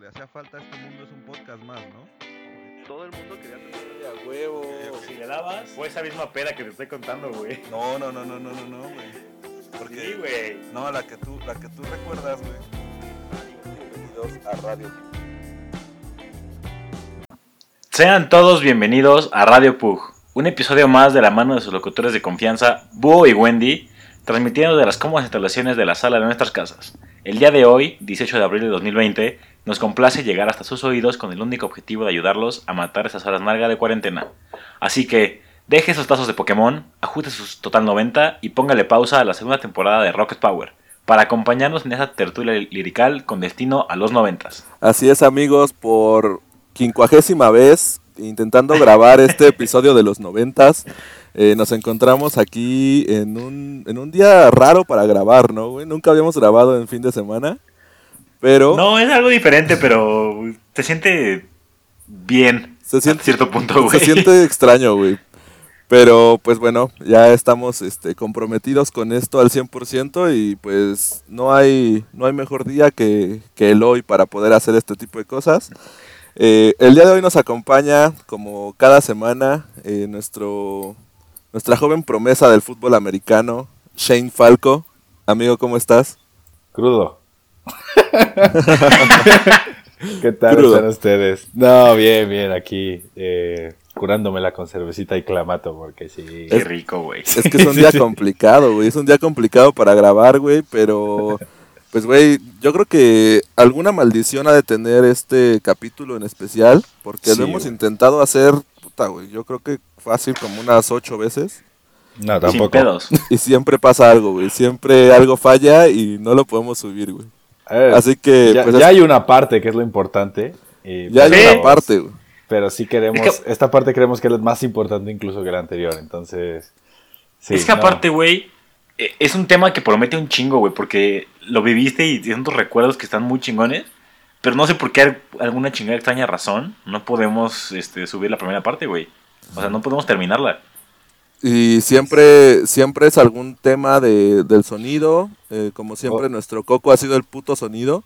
le hacía falta a este mundo es un podcast más, ¿no? Todo el mundo quería tener A huevo. Si le dabas, fue esa misma peda que te estoy contando, güey. No, no, no, no, no, no, no, güey. Porque, Sí, güey. no, la que tú, la que tú recuerdas, güey. Bienvenidos a Radio. Sean todos bienvenidos a Radio Pug, un episodio más de la mano de sus locutores de confianza, Búho y Wendy, transmitiendo de las cómodas instalaciones de la sala de nuestras casas. El día de hoy, 18 de abril de 2020, nos complace llegar hasta sus oídos con el único objetivo de ayudarlos a matar esas horas largas de cuarentena. Así que, deje esos tazos de Pokémon, ajuste sus Total 90 y póngale pausa a la segunda temporada de Rocket Power, para acompañarnos en esa tertulia lirical con destino a los noventas. Así es, amigos, por quincuagésima vez intentando grabar este episodio de los noventas. eh, nos encontramos aquí en un, en un día raro para grabar, ¿no, güey? Nunca habíamos grabado en fin de semana. Pero No, es algo diferente, pero te siente bien. se siente, a cierto punto, güey. se siente extraño, güey. Pero pues bueno, ya estamos este, comprometidos con esto al 100% y pues no hay, no hay mejor día que, que el hoy para poder hacer este tipo de cosas. Eh, el día de hoy nos acompaña, como cada semana, eh, nuestro, nuestra joven promesa del fútbol americano, Shane Falco. Amigo, ¿cómo estás? Crudo. ¿Qué tal Crudo. están ustedes? No, bien, bien, aquí eh, curándomela con cervecita y clamato, porque sí. Qué rico, güey. Es que es un día complicado, güey. Es un día complicado para grabar, güey. Pero, pues, güey, yo creo que alguna maldición ha de tener este capítulo en especial. Porque Sí, lo hemos intentado hacer, puta, güey. Yo creo que fácil como unas ocho veces. No, Sin tampoco. pedos. Y siempre pasa algo, güey. Siempre algo falla y no lo podemos subir, güey. Eh, Así que, ya, pues, ya es- hay una parte que es lo importante. eh, ya hay una parte, güey. Pero sí queremos, Es que- esta parte creemos que es más importante incluso que la anterior, entonces... sí, es que no. aparte, güey, eh, es un tema que promete un chingo, güey, porque lo viviste y tienes tus recuerdos que están muy chingones. Pero no sé por qué alguna chingada extraña razón no podemos este, subir la primera parte, güey. O sea, no podemos terminarla. Y siempre, siempre es algún tema de, del sonido. eh, como siempre, Oh. nuestro coco ha sido el puto sonido.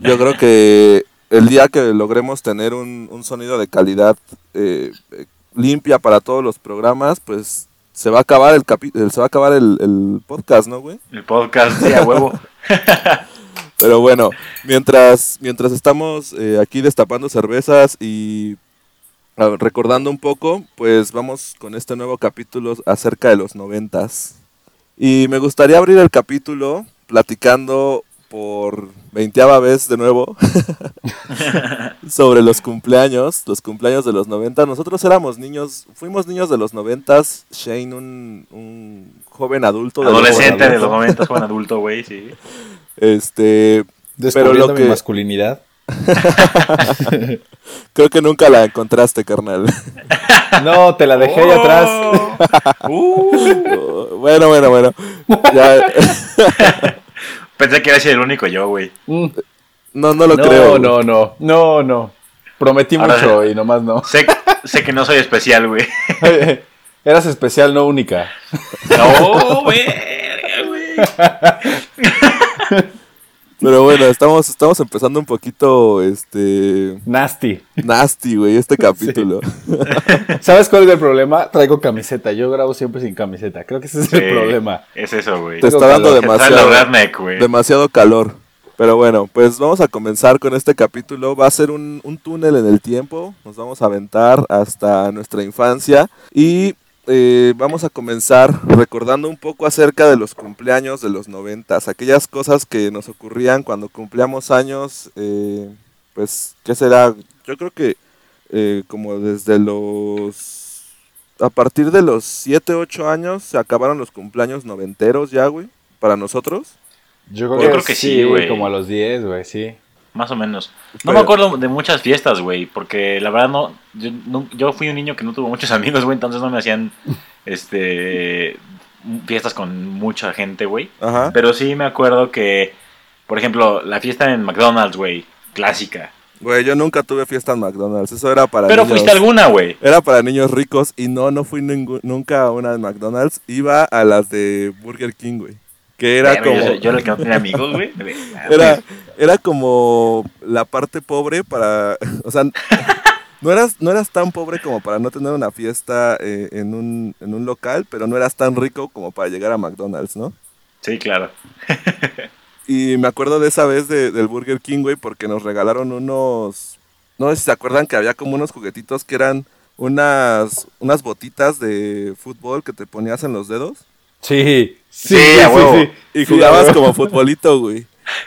Yo creo que el día que logremos tener un, un sonido de calidad eh, eh, limpia para todos los programas, pues se va a acabar el capi- se va a acabar el, el podcast, ¿no, güey? El podcast, sí, a huevo. Pero bueno, mientras, mientras estamos eh, aquí destapando cervezas y recordando un poco, pues vamos con este nuevo capítulo acerca de los noventas. Y me gustaría abrir el capítulo platicando por veinteava vez de nuevo sobre los cumpleaños, los cumpleaños de los 90. Nosotros éramos niños, fuimos niños de los noventas, Shane un, un joven adulto. Adolescente de los momentos, joven adulto, güey, sí. Este, Descubriendo pero lo mi que- masculinidad. Creo que nunca la encontraste, carnal. No, te la dejé ahí atrás. Uh, bueno, bueno, bueno. Ya, pensé que iba a ser el único yo, güey. Mm, no, no lo no, creo. no, no, no, no. Prometí Ahora mucho y nomás no. Sé, sé que no soy especial, güey. Eras especial, no única. No, güey. güey. Pero bueno, estamos, estamos empezando un poquito, este, Nasty. nasty, güey, este capítulo. ¿Sabes cuál es el problema? Traigo camiseta. Yo grabo siempre sin camiseta. Creo que ese es Sí, el problema. Es eso, güey. Te está dando calor. Demasiado, redneck, güey. demasiado calor. Pero bueno, pues vamos a comenzar con este capítulo. Va a ser un, un túnel en el tiempo. Nos vamos a aventar hasta nuestra infancia. Y eh, vamos a comenzar recordando un poco acerca de los cumpleaños de los noventas. Aquellas cosas que nos ocurrían cuando cumplíamos años. eh, pues, ¿qué será? Yo creo que eh, como desde los... A partir de los 7, 8 años se acabaron los cumpleaños noventeros ya, güey. Para nosotros. Yo creo, Yo que, creo que sí, sí, güey. Como a los 10, güey, sí. Más o menos. No Pero- me acuerdo de muchas fiestas, güey, porque la verdad no yo, no- yo fui un niño que no tuvo muchos amigos, güey, entonces no me hacían este fiestas con mucha gente, güey. Ajá. Pero sí me acuerdo que, por ejemplo, la fiesta en McDonald's, güey, clásica. Güey, yo nunca tuve fiesta en McDonald's. Eso era para Pero niños. fuiste alguna, güey. Era para niños ricos y no, no fui nunca a una de McDonald's. Iba a las de Burger King, güey. Que era como... Yo, yo era el que no tenía amigos, güey. Era, era como la parte pobre para, o sea, no eras, no eras tan pobre como para no tener una fiesta eh, en, un, en un local, pero no eras tan rico como para llegar a McDonald's, ¿no? Sí, claro. Y me acuerdo de esa vez de- del Burger King, güey, porque nos regalaron unos, no sé si se acuerdan que había como unos juguetitos que eran unas, unas botitas de fútbol que te ponías en los dedos Sí, Sí, a huevo. y Sí, jugabas como futbolito, güey.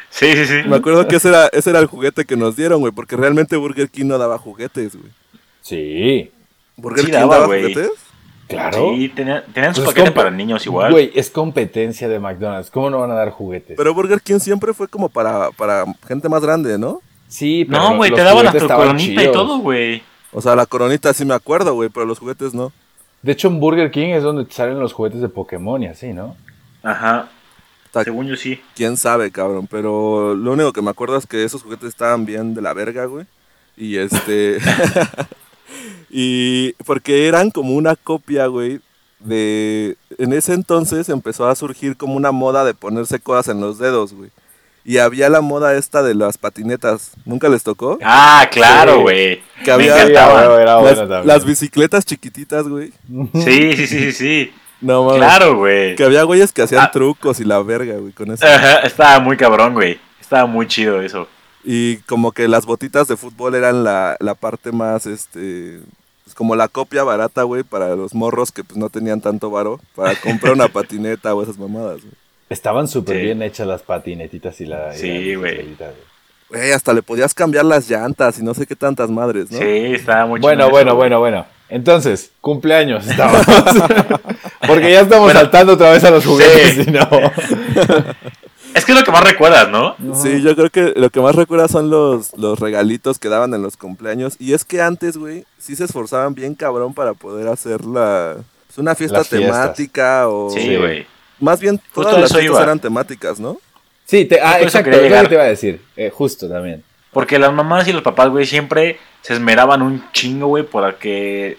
Sí, sí, sí. Me acuerdo que ese era, ese era el juguete que nos dieron, güey, porque realmente Burger King no daba juguetes, güey. Sí, ¿Burger Sí King daba, daba juguetes? claro. Sí, tenían, tenían su Pues es paquete para niños igual. Güey, es competencia de McDonald's. ¿Cómo no van a dar juguetes? Pero Burger King siempre fue como para, para gente más grande, ¿no? sí, pero no, güey, te daban juguetes hasta coronita y todo, güey. O sea, la coronita sí me acuerdo, güey, pero los juguetes no. De hecho, en Burger King es donde te salen los juguetes de Pokémon y así, ¿no? Ajá. Según yo sí. Quién sabe, cabrón, pero lo único que me acuerdo es que esos juguetes estaban bien de la verga, güey. Y este. y porque eran como una copia, güey, de. En ese entonces empezó a surgir como una moda de ponerse cosas en los dedos, güey. Y había la moda esta de las patinetas. ¿Nunca les tocó? Ah, claro, Sí. güey. Que había- Me las, las bicicletas chiquititas, güey. Sí, sí, sí, sí. No mames. Claro, güey. Que había güeyes que hacían Ah. trucos y la verga, güey, con eso. Ajá, estaba muy cabrón, güey. Estaba muy chido eso. Y como que las botitas de fútbol eran la, la parte más, este, pues como la copia barata, güey, para los morros que pues no tenían tanto varo, para comprar una patineta o esas mamadas, güey. Estaban súper Sí. bien hechas las patinetitas y la. y Sí, la güey. güey. Hasta le podías cambiar las llantas y no sé qué tantas madres, ¿no? Sí, estaba muy Bueno, chido bueno, eso, bueno, bueno. Entonces, cumpleaños estamos. Porque ya estamos Bueno. saltando otra vez a los juguetes, Sí. y no. Es que es lo que más recuerdas, ¿no? Sí, yo creo que lo que más recuerda son los, los regalitos que daban en los cumpleaños. Y es que antes, güey, sí se esforzaban bien cabrón para poder hacer la... pues, una fiesta Las temática o... Sí, güey. Más bien, todas Justo las fiestas iba. eran temáticas, ¿no? Sí, te, ah, eso exacto, quería es lo que llegar. te iba a decir. Eh, justo también. Porque las mamás y los papás, güey, siempre se esmeraban un chingo, güey, por que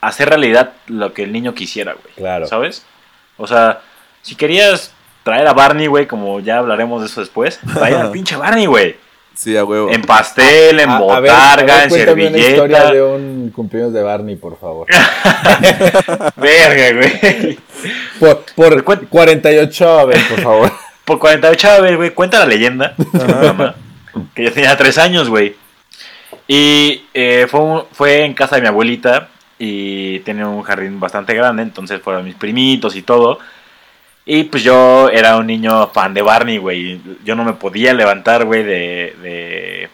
hacer realidad lo que el niño quisiera, güey. Claro. ¿Sabes? O sea, si querías traer a Barney, güey, como ya hablaremos de eso después, traer al pinche Barney, güey. Sí, a huevo. En pastel, en A- a ver, a botarga, ver, en cuéntame una historia servilleta. de un cumpleaños de Barney, por favor. Verga, güey. Por, por Cuen- 48, a ver, por favor. Por 48, a ver, güey, cuenta la leyenda. mamá, que yo tenía tres años, güey. Y eh, fue, fue en casa de mi abuelita y tenía un jardín bastante grande, entonces fueron mis primitos y todo. Y pues yo era un niño fan de Barney, güey. Yo no me podía levantar, güey, de, de,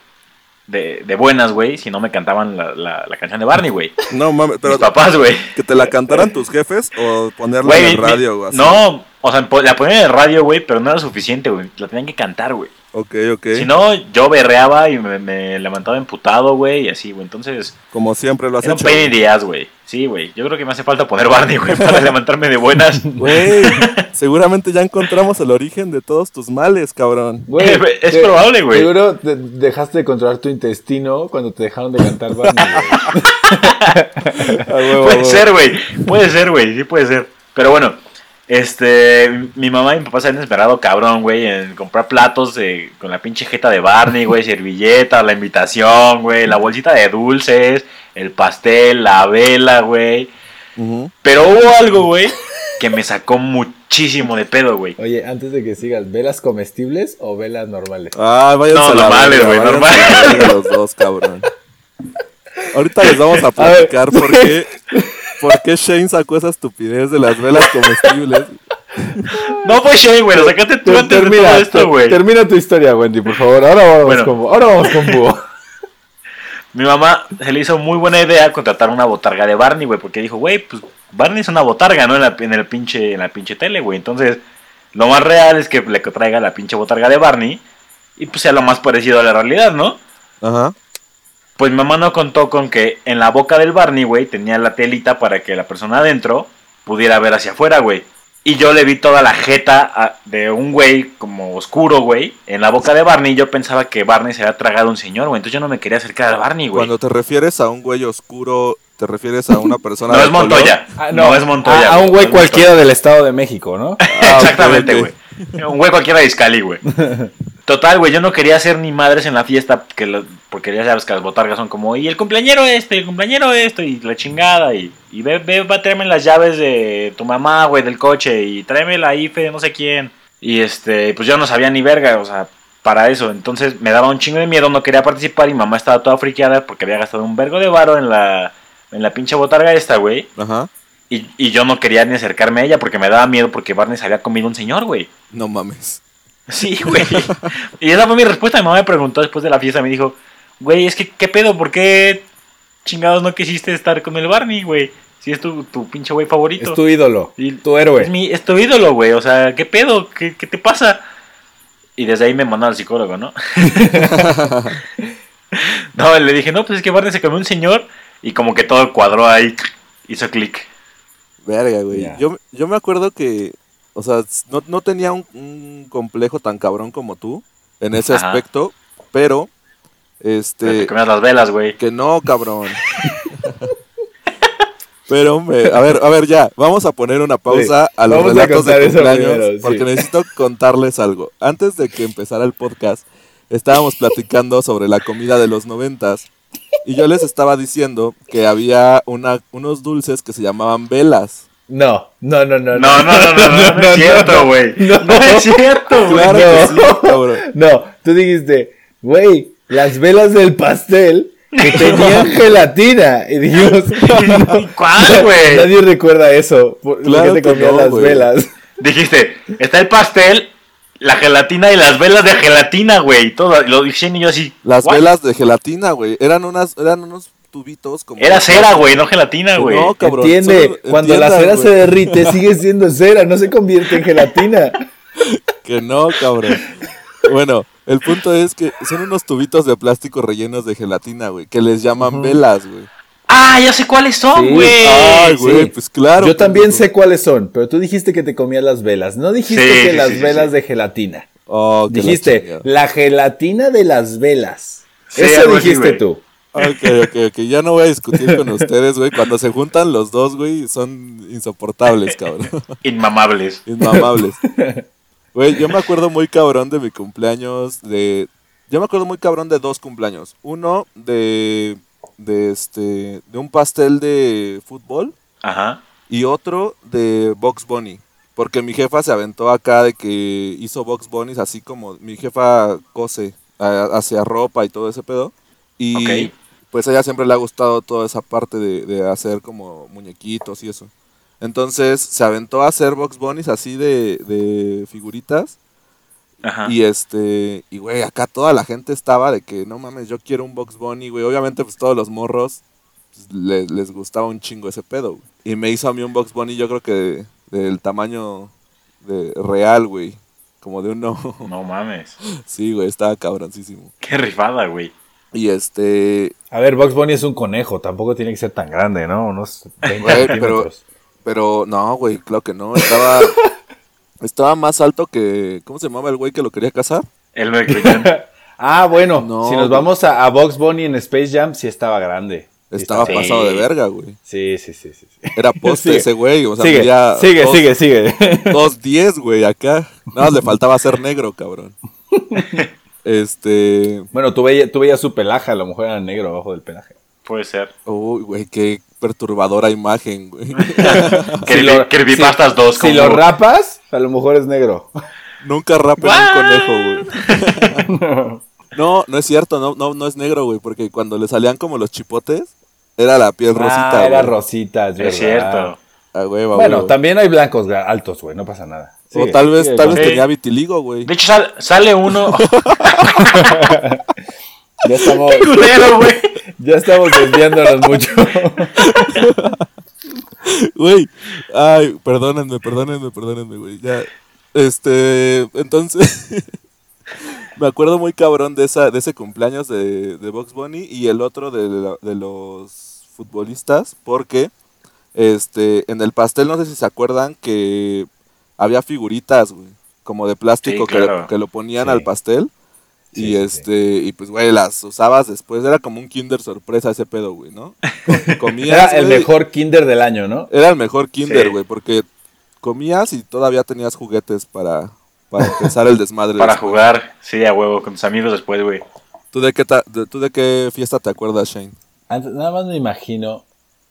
de, de buenas, güey, si no me cantaban la, la, la canción de Barney, güey. No mames, pero Mis papás, güey. que te la cantaran tus jefes o ponerla Güey, en el radio así. No, o sea, la ponían en el radio, güey, pero no era suficiente, güey. La tenían que cantar, güey. Ok, ok. Si no, yo berreaba y me, me levantaba emputado, güey, y así, güey. Entonces, Como siempre lo has era un hecho. ass, güey. Sí, güey. Yo creo que me hace falta poner Barney, güey, para levantarme de buenas. Güey, seguramente ya encontramos el origen de todos tus males, cabrón. Güey, Es te- probable, güey. Seguro te- dejaste de controlar tu intestino cuando te dejaron de cantar Barney, güey. Puede ser, güey. Puede ser, güey. Sí puede ser. Pero bueno, este, mi mamá y mi papá se han esperado cabrón, güey, en comprar platos de, con la pinche jeta de Barney, güey, servilleta, la invitación, güey, la bolsita de dulces, el pastel, la vela, güey. Pero hubo algo, güey, que me sacó muchísimo de pedo, güey. Oye, antes de que sigas, ¿velas comestibles o velas normales? Ah, váyanse No, a la normales, güey, normales. los dos, cabrón. Ahorita les vamos a platicar por qué, por qué Shane sacó esa estupidez de las velas comestibles. No fue Shane, güey, lo sacaste tú antes de termina, todo esto, güey. termina tu historia, Wendy, por favor. Ahora vamos, Bueno. con, ahora vamos con Búho. Mi mamá se le hizo muy buena idea contratar una botarga de Barney, güey, porque dijo, güey, pues Barney es una botarga, ¿no? En la, en el pinche, en la pinche tele, güey. Entonces, lo más real es que le traiga la pinche botarga de Barney y pues sea lo más parecido a la realidad, ¿no? Ajá. Pues mi mamá no contó con que en la boca del Barney, güey, tenía la telita para que la persona adentro pudiera ver hacia afuera, güey. Y yo le vi toda la jeta a- de un güey como oscuro, güey, en la boca de Barney. Yo pensaba que Barney se había tragado a un señor, güey. Entonces yo no me quería acercar a Barney, güey. Cuando te refieres a un güey oscuro, te refieres a una persona No de es Montoya. Ah, no. es Montoya. A, a un güey cualquiera del Estado de México, ¿no? Ah, Exactamente, güey. Un güey cualquiera de Iscali, güey. Total, güey, yo no quería hacer ni madres en la fiesta, que lo- porque ya sabes que las botargas son como, y el cumpleañero este, el cumpleañero esto, y la chingada, y, y ve, ve, va a traerme las llaves de tu mamá, güey, del coche, y tráeme la IFE de no sé quién. Y este, pues yo no sabía ni verga, o sea, para eso. Entonces me daba un chingo de miedo, no quería participar, y mamá estaba toda friqueada porque había gastado un vergo de varo en la, en la pinche botarga esta, güey. Ajá. Y, y yo no quería ni acercarme a ella porque me daba miedo porque Barney se había comido un señor, güey. No mames. Sí, güey. y esa fue mi respuesta. Mi mamá me preguntó después de la fiesta, me dijo, güey, es que, ¿qué pedo? ¿Por qué chingados no quisiste estar con el Barney, güey? Si es tu, tu pinche güey favorito. Es tu ídolo, Y- tu héroe. Es, mi, es tu ídolo, güey. O sea, ¿qué pedo? ¿Qué, qué te pasa? Y desde ahí me mandó al psicólogo, ¿no? no, le dije, no, pues es que Barney se comió un señor y como que todo cuadró ahí, hizo clic. Verga, güey. Ya. Yo, yo me acuerdo que, o sea, no, no tenía un, un complejo tan cabrón como tú en ese Ajá. aspecto, pero, Pero este, te comías las velas, güey. que no, cabrón. pero, hombre, a ver, a ver, ya, vamos a poner una pausa a los vamos a relatos de cumpleaños, primero, sí. porque necesito contarles algo. Antes de que empezara el podcast, estábamos platicando sobre la comida de los noventas. Y yo les estaba diciendo que había una, unos dulces que se llamaban velas. No, no, no, no. No, no, no, no, no, no, es cierto, güey. No. No es cierto, güey. Claro que sí, cabrón. No, tú dijiste, güey, las velas del pastel que tenían gelatina. Y dijimos, ¿Cuál, güey? nadie recuerda eso. ¿Por, Claro qué te que comías no, las güey. velas? Dijiste, está el pastel, la gelatina y las velas de gelatina, güey. Todo, lo dije y yo así. Las ¿what? velas de gelatina, güey. Eran unas, eran unos tubitos como. Era cera, güey, no gelatina, güey. No, cabrón. Entiende, solo cuando la cera se derrite sigue siendo cera, no se convierte en gelatina. Que no, cabrón. Bueno, el punto es que son unos tubitos de plástico rellenos de gelatina, güey. Que les llaman velas, güey. Ah, ya sé cuáles son, Sí. güey. Ay, güey, sí. pues claro. Yo también sé cuáles son, pero tú dijiste que te comías las velas. No dijiste Sí, que sí, las sí, sí, velas sí. de gelatina. Oh, la Dijiste la gelatina de las velas. Sí, Eso dijiste tú. Ok, ok, ok. Ya no voy a discutir con ustedes, güey. Cuando se juntan los dos, güey, son insoportables, cabrón. Inmamables. Inmamables. Güey, yo me acuerdo muy cabrón de mi cumpleaños de... Yo me acuerdo muy cabrón de dos cumpleaños. Uno de... De este... De un pastel de fútbol. Ajá. Y otro de Box Bunny. Porque mi jefa se aventó acá de que hizo Box Bunnies así como... Mi jefa cose a- hacia ropa y todo ese pedo. Y pues a ella siempre le ha gustado toda esa parte de, de hacer como muñequitos y eso. Entonces se aventó a hacer Box Bunnies así de, de figuritas. Ajá. Y este, y güey, acá toda la gente estaba de que no mames, yo quiero un Box Bunny, güey. Obviamente, pues todos los morros pues, le- les gustaba un chingo ese pedo, güey. Y me hizo a mí un Box Bunny, yo creo que del tamaño de real, güey. Como de uno. No mames. sí, güey, estaba cabroncísimo. Qué rifada, güey. Y este, A ver, Box Bunny es un conejo, tampoco tiene que ser tan grande, ¿no? Unos 20 Güey, pero- pero no, güey, claro que no. Estaba, estaba más alto que, ¿cómo se llamaba el güey que lo quería casar? El McLaren. Ah, bueno, No, si nos güey. vamos a, a Box Bunny en Space Jam, sí estaba grande. Estaba Sí. pasado de verga, güey. Sí, sí, sí, sí. sí. Era poste Sigue. ese güey, o sea, sigue, medía sigue, dos- sigue, sigue. 2.10, güey, acá. Nada más le faltaba ser negro, cabrón. Este. bueno, tú veías, tú veías su pelaje, a lo mejor era negro abajo del pelaje. Puede ser. Uy, güey, qué perturbadora imagen, güey. Creepy- Creepypastas 2 Si lo rapas, a lo mejor es negro. Nunca rapen un conejo, güey. No, no es cierto, no, no, no es negro, güey, porque cuando le salían como los chipotes, era la piel rosita. ah, era güey. rosita, es, Es cierto. Bueno, también hay blancos altos, güey, no pasa nada. O tal vez, sigue, tal vez tenía vitiligo, güey. De hecho, sal- sale uno. Ya estamos, culero, güey. ya estamos desviándonos mucho. Güey, ay, perdónenme, perdónenme, perdónenme, güey. Ya, este, entonces, me acuerdo muy cabrón de esa, de ese cumpleaños de, de Box Bunny y el otro de, la- de los futbolistas, porque, este, en el pastel, no sé si se acuerdan que había figuritas, güey, como de plástico Sí, que, que lo ponían Sí. al pastel. Sí, y sí, este, y pues, güey, las usabas después. Era como un Kinder sorpresa ese pedo, güey, ¿no? Comías, Era el güey, mejor kinder del año, ¿no? era el mejor kinder, Sí. güey, porque comías y todavía tenías juguetes para, para empezar el desmadre. Para después. jugar, sí, a huevo, con tus amigos después, güey. ¿Tú de, qué ta- de- ¿Tú de qué fiesta te acuerdas, Shane? Antes- nada más me imagino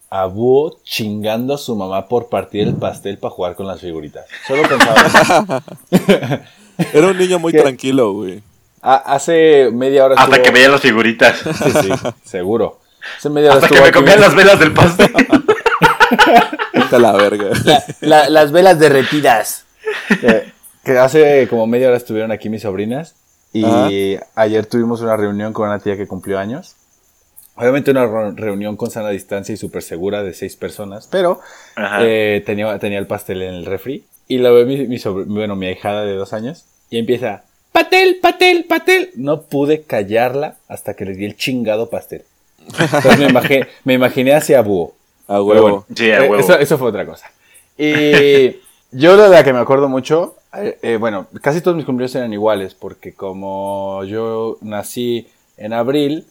a Búho chingando a su mamá por partir el pastel para jugar con las figuritas. Solo pensaba. Era un niño muy ¿Qué? tranquilo, güey. Ha- Hace media hora Hasta estuvo- que veía las figuritas. Sí, sí, seguro. Hace media hora Hasta que me comían las velas del pastel. A la verga. La- las velas derretidas. Que, que hace como media hora estuvieron aquí mis sobrinas y Ajá. ayer tuvimos una reunión con una tía que cumplió años. Obviamente una re- reunión con sana distancia y súper segura de seis personas, pero eh, tenía, tenía el pastel en el refri y lo ve mi, mi sobr- bueno, mi ahijada de dos años y empieza, patel, patel, patel. No pude callarla hasta que le di el chingado pastel. Entonces me, imagi- me imaginé hacia búho. A huevo. bueno, Sí, a eh, huevo. Eso, eso fue otra cosa. Y yo de la que me acuerdo mucho, eh, bueno, casi todos mis cumpleaños eran iguales, porque como yo nací en abril,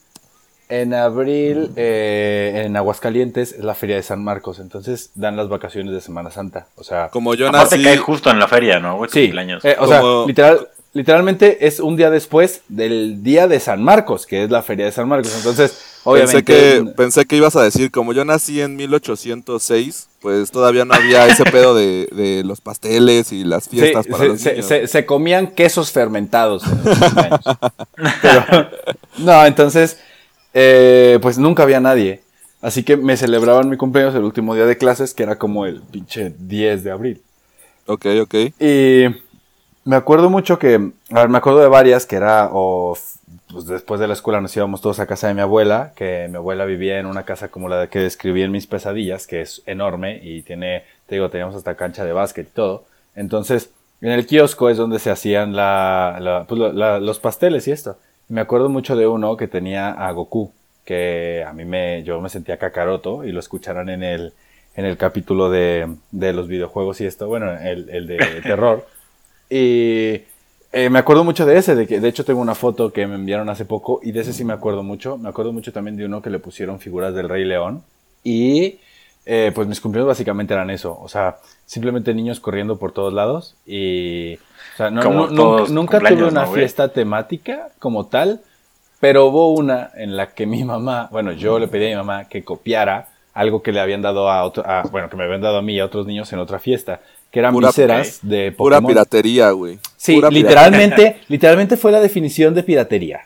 en abril eh, en Aguascalientes es la feria de San Marcos, entonces dan las vacaciones de Semana Santa. O sea, Como yo Aparte nací. cae justo en la feria, ¿no? Güey, sí, cumpleaños. eh, o Como- sea, literal, literalmente es un día después del día de San Marcos, que es la feria de San Marcos. Entonces, obviamente... Pensé que, pensé que ibas a decir, como yo nací en 1806, pues todavía no había ese pedo de, de los pasteles y las fiestas Sí, para se, los niños. se- se comían quesos fermentados en los cumpleaños. Pero, no, entonces, eh, pues nunca había nadie. Así que me celebraban mi cumpleaños el último día de clases, que era como el pinche 10 de abril. Ok, ok. Y me acuerdo mucho que, a ver, me acuerdo de varias, que era, o pues después de la escuela nos íbamos todos a casa de mi abuela, que mi abuela vivía en una casa como la que describí en mis pesadillas, que es enorme y tiene, te digo, teníamos hasta cancha de básquet y todo. Entonces, en el kiosco es donde se hacían la, la- pues, la- los pasteles y esto. Me acuerdo mucho de uno que tenía a Goku, que a mí me, yo me sentía cacaroto y lo escucharán en el, en el capítulo de, de los videojuegos y esto, bueno, el, el de terror. Y eh, me acuerdo mucho de ese, de que de hecho tengo una foto que me enviaron hace poco y de ese sí me acuerdo mucho. Me acuerdo mucho también de uno que le pusieron figuras del Rey León. Y eh, pues mis cumpleaños básicamente eran eso, o sea, simplemente niños corriendo por todos lados y... O sea, no- nunca, nunca tuve una fiesta temática como tal, pero hubo una en la que mi mamá, bueno, yo le pedí a mi mamá que copiara algo que le habían dado a, otro, a- bueno, que me habían dado a mí y a otros niños en otra fiesta, que eran Pura- viseras de Pura Pokémon. piratería, güey. Sí, Pura literalmente, literalmente fue la definición de piratería.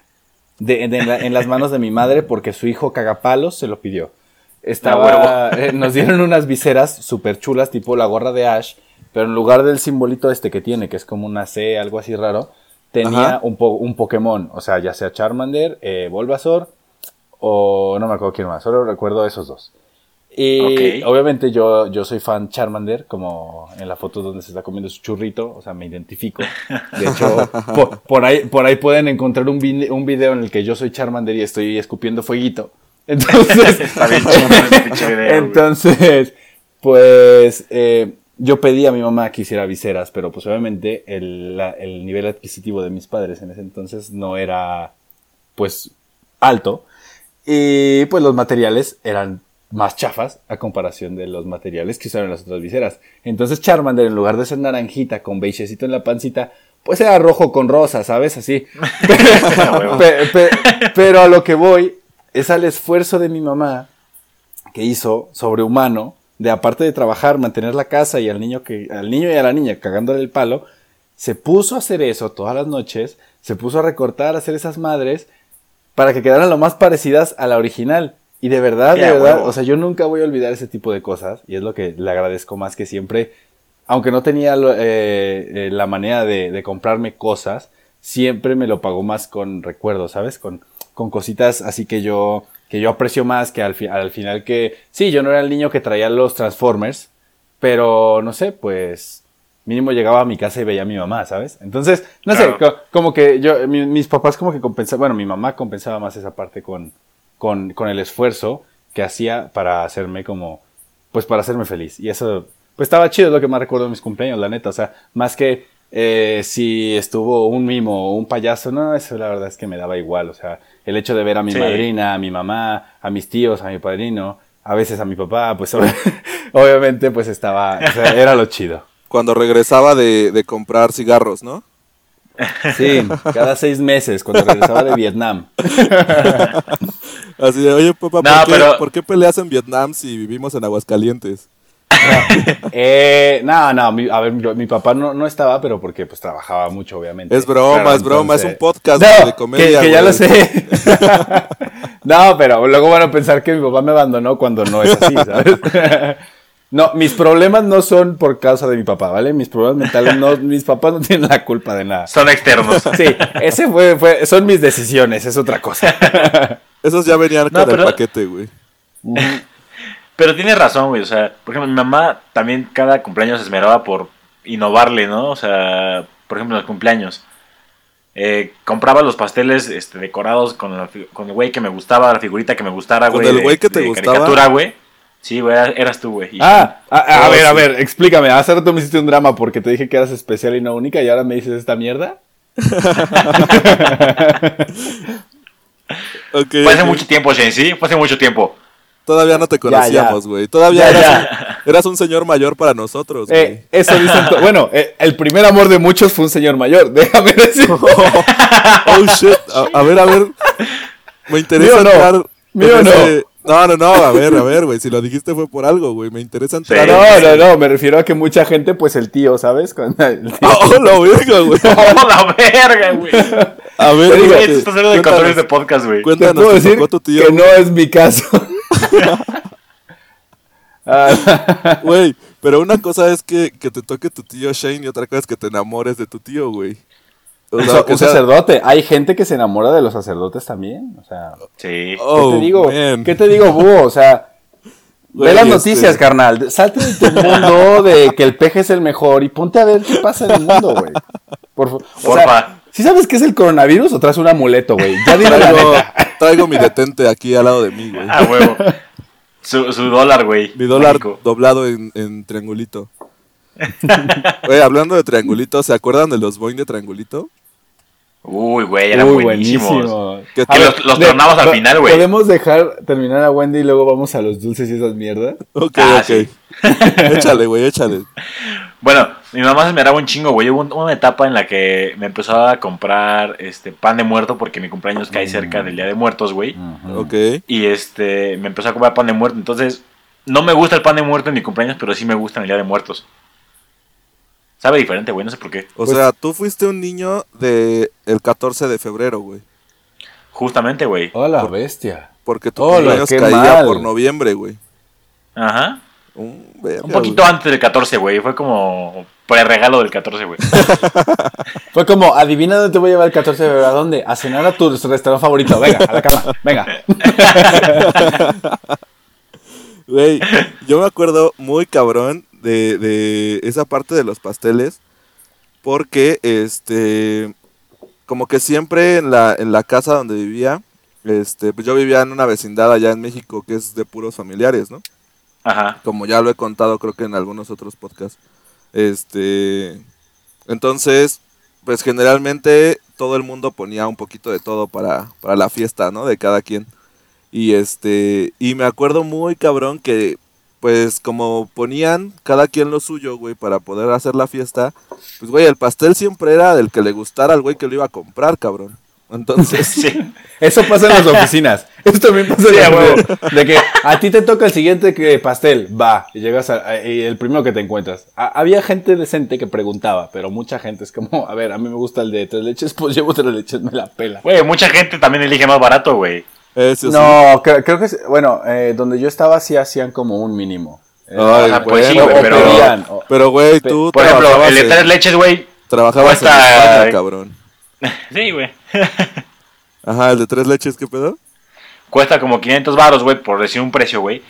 De, de- en, la- en las manos de mi madre porque su hijo cagapalos se lo pidió. Estaba, eh, nos dieron unas viseras súper chulas, tipo la gorra de Ash, pero en lugar del simbolito este que tiene, que es como una C, algo así raro, tenía Ajá. un, po- un Pokémon, o sea, ya sea Charmander, eh, Bulbasaur o no me acuerdo quién más, solo recuerdo esos dos. Y obviamente yo, yo soy fan Charmander, como en la foto donde se está comiendo su churrito, o sea, me identifico. De hecho, por, por ahí, por ahí pueden encontrar un, vine- un video en el que yo soy Charmander y estoy escupiendo fueguito. Entonces, entonces pues eh, yo pedí a mi mamá que hiciera viseras, pero pues obviamente el, la- el nivel adquisitivo de mis padres en ese entonces no era pues alto. Y pues los materiales eran más chafas a comparación de los materiales que usaron las otras viseras. Entonces Charmander, en lugar de ser naranjita con beigecito en la pancita, pues era rojo con rosa, ¿sabes? Así. Pe- pe- pero a lo que voy es al esfuerzo de mi mamá que hizo sobrehumano de aparte de trabajar, mantener la casa y al niño que al niño y a la niña cagándole el palo, se puso a hacer eso todas las noches, se puso a recortar, a hacer esas madres para que quedaran lo más parecidas a la original. Y de verdad, de verdad, huevo. o sea, yo nunca voy a olvidar ese tipo de cosas y es lo que le agradezco más que siempre, aunque no tenía eh, eh, la manera de, de comprarme cosas, siempre me lo pagó más con recuerdos, ¿sabes? Con, con cositas así que yo, que yo aprecio más que al, fi- al final que, sí, yo no era el niño que traía los Transformers, pero no sé, pues mínimo llegaba a mi casa y veía a mi mamá, ¿sabes? Entonces, no sé, co- como que yo, mi- mis papás como que compensaban, bueno, mi mamá compensaba más esa parte con, con, con el esfuerzo que hacía para hacerme como, pues para hacerme feliz. Y eso, pues estaba chido, es lo que más recuerdo de mis cumpleaños, la neta. O sea, más que eh, si estuvo un mimo o un payaso, no, eso la verdad es que me daba igual. O sea, el hecho de ver a mi Sí. madrina, a mi mamá, a mis tíos, a mi padrino, a veces a mi papá, pues ob- obviamente pues estaba, o sea, era lo chido. Cuando regresaba de, de comprar cigarros, ¿no? Sí, cada seis meses cuando regresaba de Vietnam. Así de, oye, papá, ¿por, No, qué, pero- por qué peleas en Vietnam si vivimos en Aguascalientes? Eh, no, no, mi- a ver, mi, mi papá no, no estaba, pero porque pues trabajaba mucho, obviamente. Es broma, Claro, es broma, es un podcast No, de que- comedia. que, ya güey. lo sé. no, pero luego van a pensar que mi papá me abandonó cuando no es así, ¿sabes? No, mis problemas no son por causa de mi papá, ¿vale? Mis problemas mentales, no, mis papás no tienen la culpa de nada. Son externos. Sí, ese fue, fue, son mis decisiones, es otra cosa. Esos ya venían No, con pero- el paquete, güey. Pero tienes razón, güey. O sea, por ejemplo, mi mamá también cada cumpleaños se esmeraba por innovarle, ¿no? O sea, por ejemplo, en los cumpleaños. Eh, compraba los pasteles este, decorados con, la fi- con el güey que me gustaba, la figurita que me gustara, ¿Con güey. el de- güey que te de gustaba? caricatura, güey. Sí, güey, era- eras tú, güey. Ah, a, a Oh, ver, a ver, explícame. Hace rato me hiciste un drama porque te dije que eras especial y no única y ahora me dices esta mierda. Ok, Fue hace mucho tiempo, Shane, ¿sí? Fue hace mucho tiempo. Todavía no te conocíamos, güey. Todavía Ya, eras, ya. eras un señor mayor para nosotros, güey. Eh, eso dicen Bueno, eh, el primer amor de muchos fue un señor mayor. Déjame decir. oh, shit. A, a ver, a ver. Me interesa ¿Mío no? ¿Mío o no? No, no, no. A ver, a ver, güey. Si lo dijiste fue por algo, güey. Me interesa entrar. Sí. No, no, no. Me refiero a que mucha gente, pues el tío, ¿sabes? Cuando el tío- Oh, la verga, güey. ¡Oh, la verga, güey! A ver, Güey, estás hablando de controles de podcast, güey. Te Cuéntanos, puedo ¿te decir tocó tu tío? que no es mi caso. Ah, Güey, pero una cosa es que, que te toque tu tío Shane y otra cosa es que te enamores de tu tío, güey. O un sea, sacerdote. Hay gente que se enamora de los sacerdotes también. O sea, Sí. Oh, ¿qué te digo? man. ¿Qué te digo, búho? O sea, ve las este- noticias, carnal. Salte de tu mundo de que el peje es el mejor y ponte a ver qué pasa en el mundo, güey. Por favor. Porfa. ¿Sí sabes qué es el coronavirus o traes un amuleto, güey? Ya dime la Traigo, neta. traigo mi detente aquí al lado de mí, güey. Ah, huevo. Su, su dólar, güey. Mi dólar México. doblado en, en triangulito. Güey, hablando de triangulito, ¿se acuerdan de los Boeing de triangulito? Uy, güey, eran Uy, buenísimos. buenísimo. Que A Que ver, los, los de- tronabas al final, güey. ¿Podemos dejar terminar a Wendy y luego vamos a los dulces y esas mierdas? Ok, Ah, ok. sí. échale, güey, échale. Bueno, mi mamá se me daba un chingo, güey. Hubo un- una etapa en la que me empezó a comprar este pan de muerto porque mi cumpleaños cae cerca del Día de Muertos, güey. Ok. Y este, me empezó a comprar pan de muerto. Entonces, no me gusta el pan de muerto en mi cumpleaños, pero sí me gusta en el Día de Muertos. Sabe diferente, güey, no sé por qué. O Pues- sea, tú fuiste un niño de el 14 de febrero, güey. Justamente, güey. Hola, bestia. Porque tu Hola, cumpleaños caía mal. por noviembre, güey. Ajá. Un, verga, Un poquito güey. antes del 14, güey. Fue como pre-regalo del 14, güey. Fue como, adivina dónde te voy a llevar el 14 de febrero. ¿A dónde? A cenar a tu restaurante favorito. Venga, a la cama. Venga. Güey, yo me acuerdo muy cabrón de, de esa parte de los pasteles. Porque, este, como que siempre en la, en la casa donde vivía, este, pues yo vivía en una vecindad allá en México que es de puros familiares, ¿no? Ajá. Como ya lo he contado creo que en algunos otros podcasts. Este, entonces, pues generalmente todo el mundo ponía un poquito de todo para, para la fiesta, ¿no? De cada quien. Y este, y me acuerdo muy cabrón que, pues como ponían cada quien lo suyo, güey, para poder hacer la fiesta, pues güey, el pastel siempre era del que le gustara al güey que lo iba a comprar, cabrón. Entonces, Sí. Eso pasa en las oficinas. Eso también pasa Sí, en las-. De que a ti te toca el siguiente que pastel. Va. Y llegas a, a- y el primero que te encuentras. A- había gente decente que preguntaba, pero mucha gente es como, a ver, a mí me gusta el de tres leches, pues llevo tres leches, me la pela. Güey, mucha gente también elige más barato, güey. Eso sí. No, creo, creo que, es- bueno, eh, donde yo estaba sí hacían como un mínimo. Eh, Ay, o sea, pues sí, bueno, güey, o pero- pedían, o- Pero güey, tú Por ejemplo, el de tres leches, güey. Trabajabas cuesta- en España, cabrón. Sí, güey. Ajá, el de tres leches, ¿qué pedo? Cuesta como 500 baros, güey, por decir un precio, güey.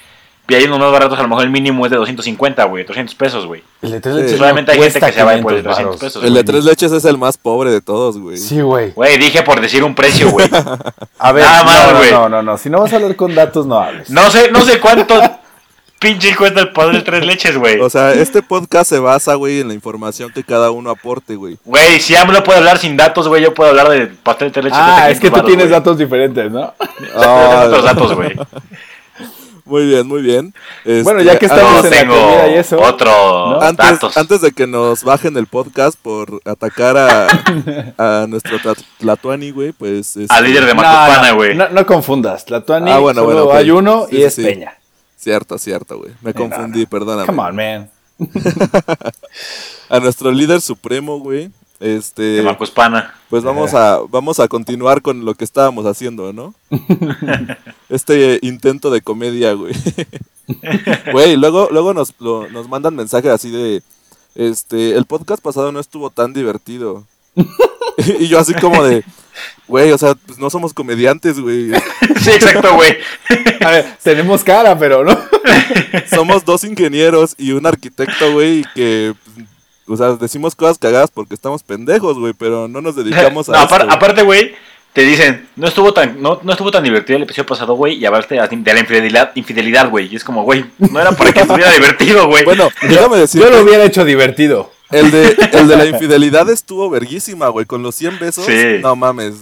Y hay unos más baratos, a lo mejor el mínimo es de 250, güey, 300 pesos, güey. El de tres leches Solamente hay gente que se va por el 500 300 varos. pesos. El de güey. tres leches es el más pobre de todos, güey. Sí, güey. Güey, dije por decir un precio, güey. A ver, Nada más, no, no, güey. no, no, no. Si no vas a hablar con datos, no hables. No sé, no sé cuánto pinche cuesta el padre de tres leches, güey. O sea, este podcast se basa, güey, en la información que cada uno aporte, güey. Güey, si AMLO puede hablar sin datos, güey, yo puedo hablar de pastel de tres leches. Ah, de es que tú 500 tienes datos diferentes, ¿no? güey. Yo tengo otros datos, güey. Muy bien, muy bien. Bueno, Este, ya que estamos antes- Yo en la tengo comida y eso, otro ¿no? antes, datos. antes de que nos bajen el podcast por atacar a, a nuestro tla- Tlatuani, güey, pues... este, Al líder de no, güey. No, no confundas. La Tuani Ah, bueno, solo bueno, hay uno Sí, y sí, es sí. Peña. Cierto, cierto, güey. Me confundí, no. perdóname. Come on, man. A nuestro líder supremo, güey. Este... De Macuspana. Pues vamos a, vamos a continuar con lo que estábamos haciendo, ¿no? este intento de comedia, güey. Güey, luego, luego nos, lo- nos mandan mensajes así de, este, el podcast pasado no estuvo tan divertido. y yo así como de, güey, o sea, pues no somos comediantes, güey. Sí, exacto, güey. A ver, tenemos cara, pero no. Somos dos ingenieros y un arquitecto, güey, que, o sea, decimos cosas cagadas porque estamos pendejos, güey, pero no nos dedicamos a No, apar- esto. aparte, güey, te dicen, no estuvo tan, no, no estuvo tan divertido el episodio pasado, güey, y hablarte de la infidelidad, infidelidad, güey. Y es como, güey, no era para que estuviera divertido, güey. Bueno, déjame decir Yo lo hubiera hecho divertido. El de, el de la infidelidad estuvo verguísima, güey. Con los 100 besos. Sí. No mames.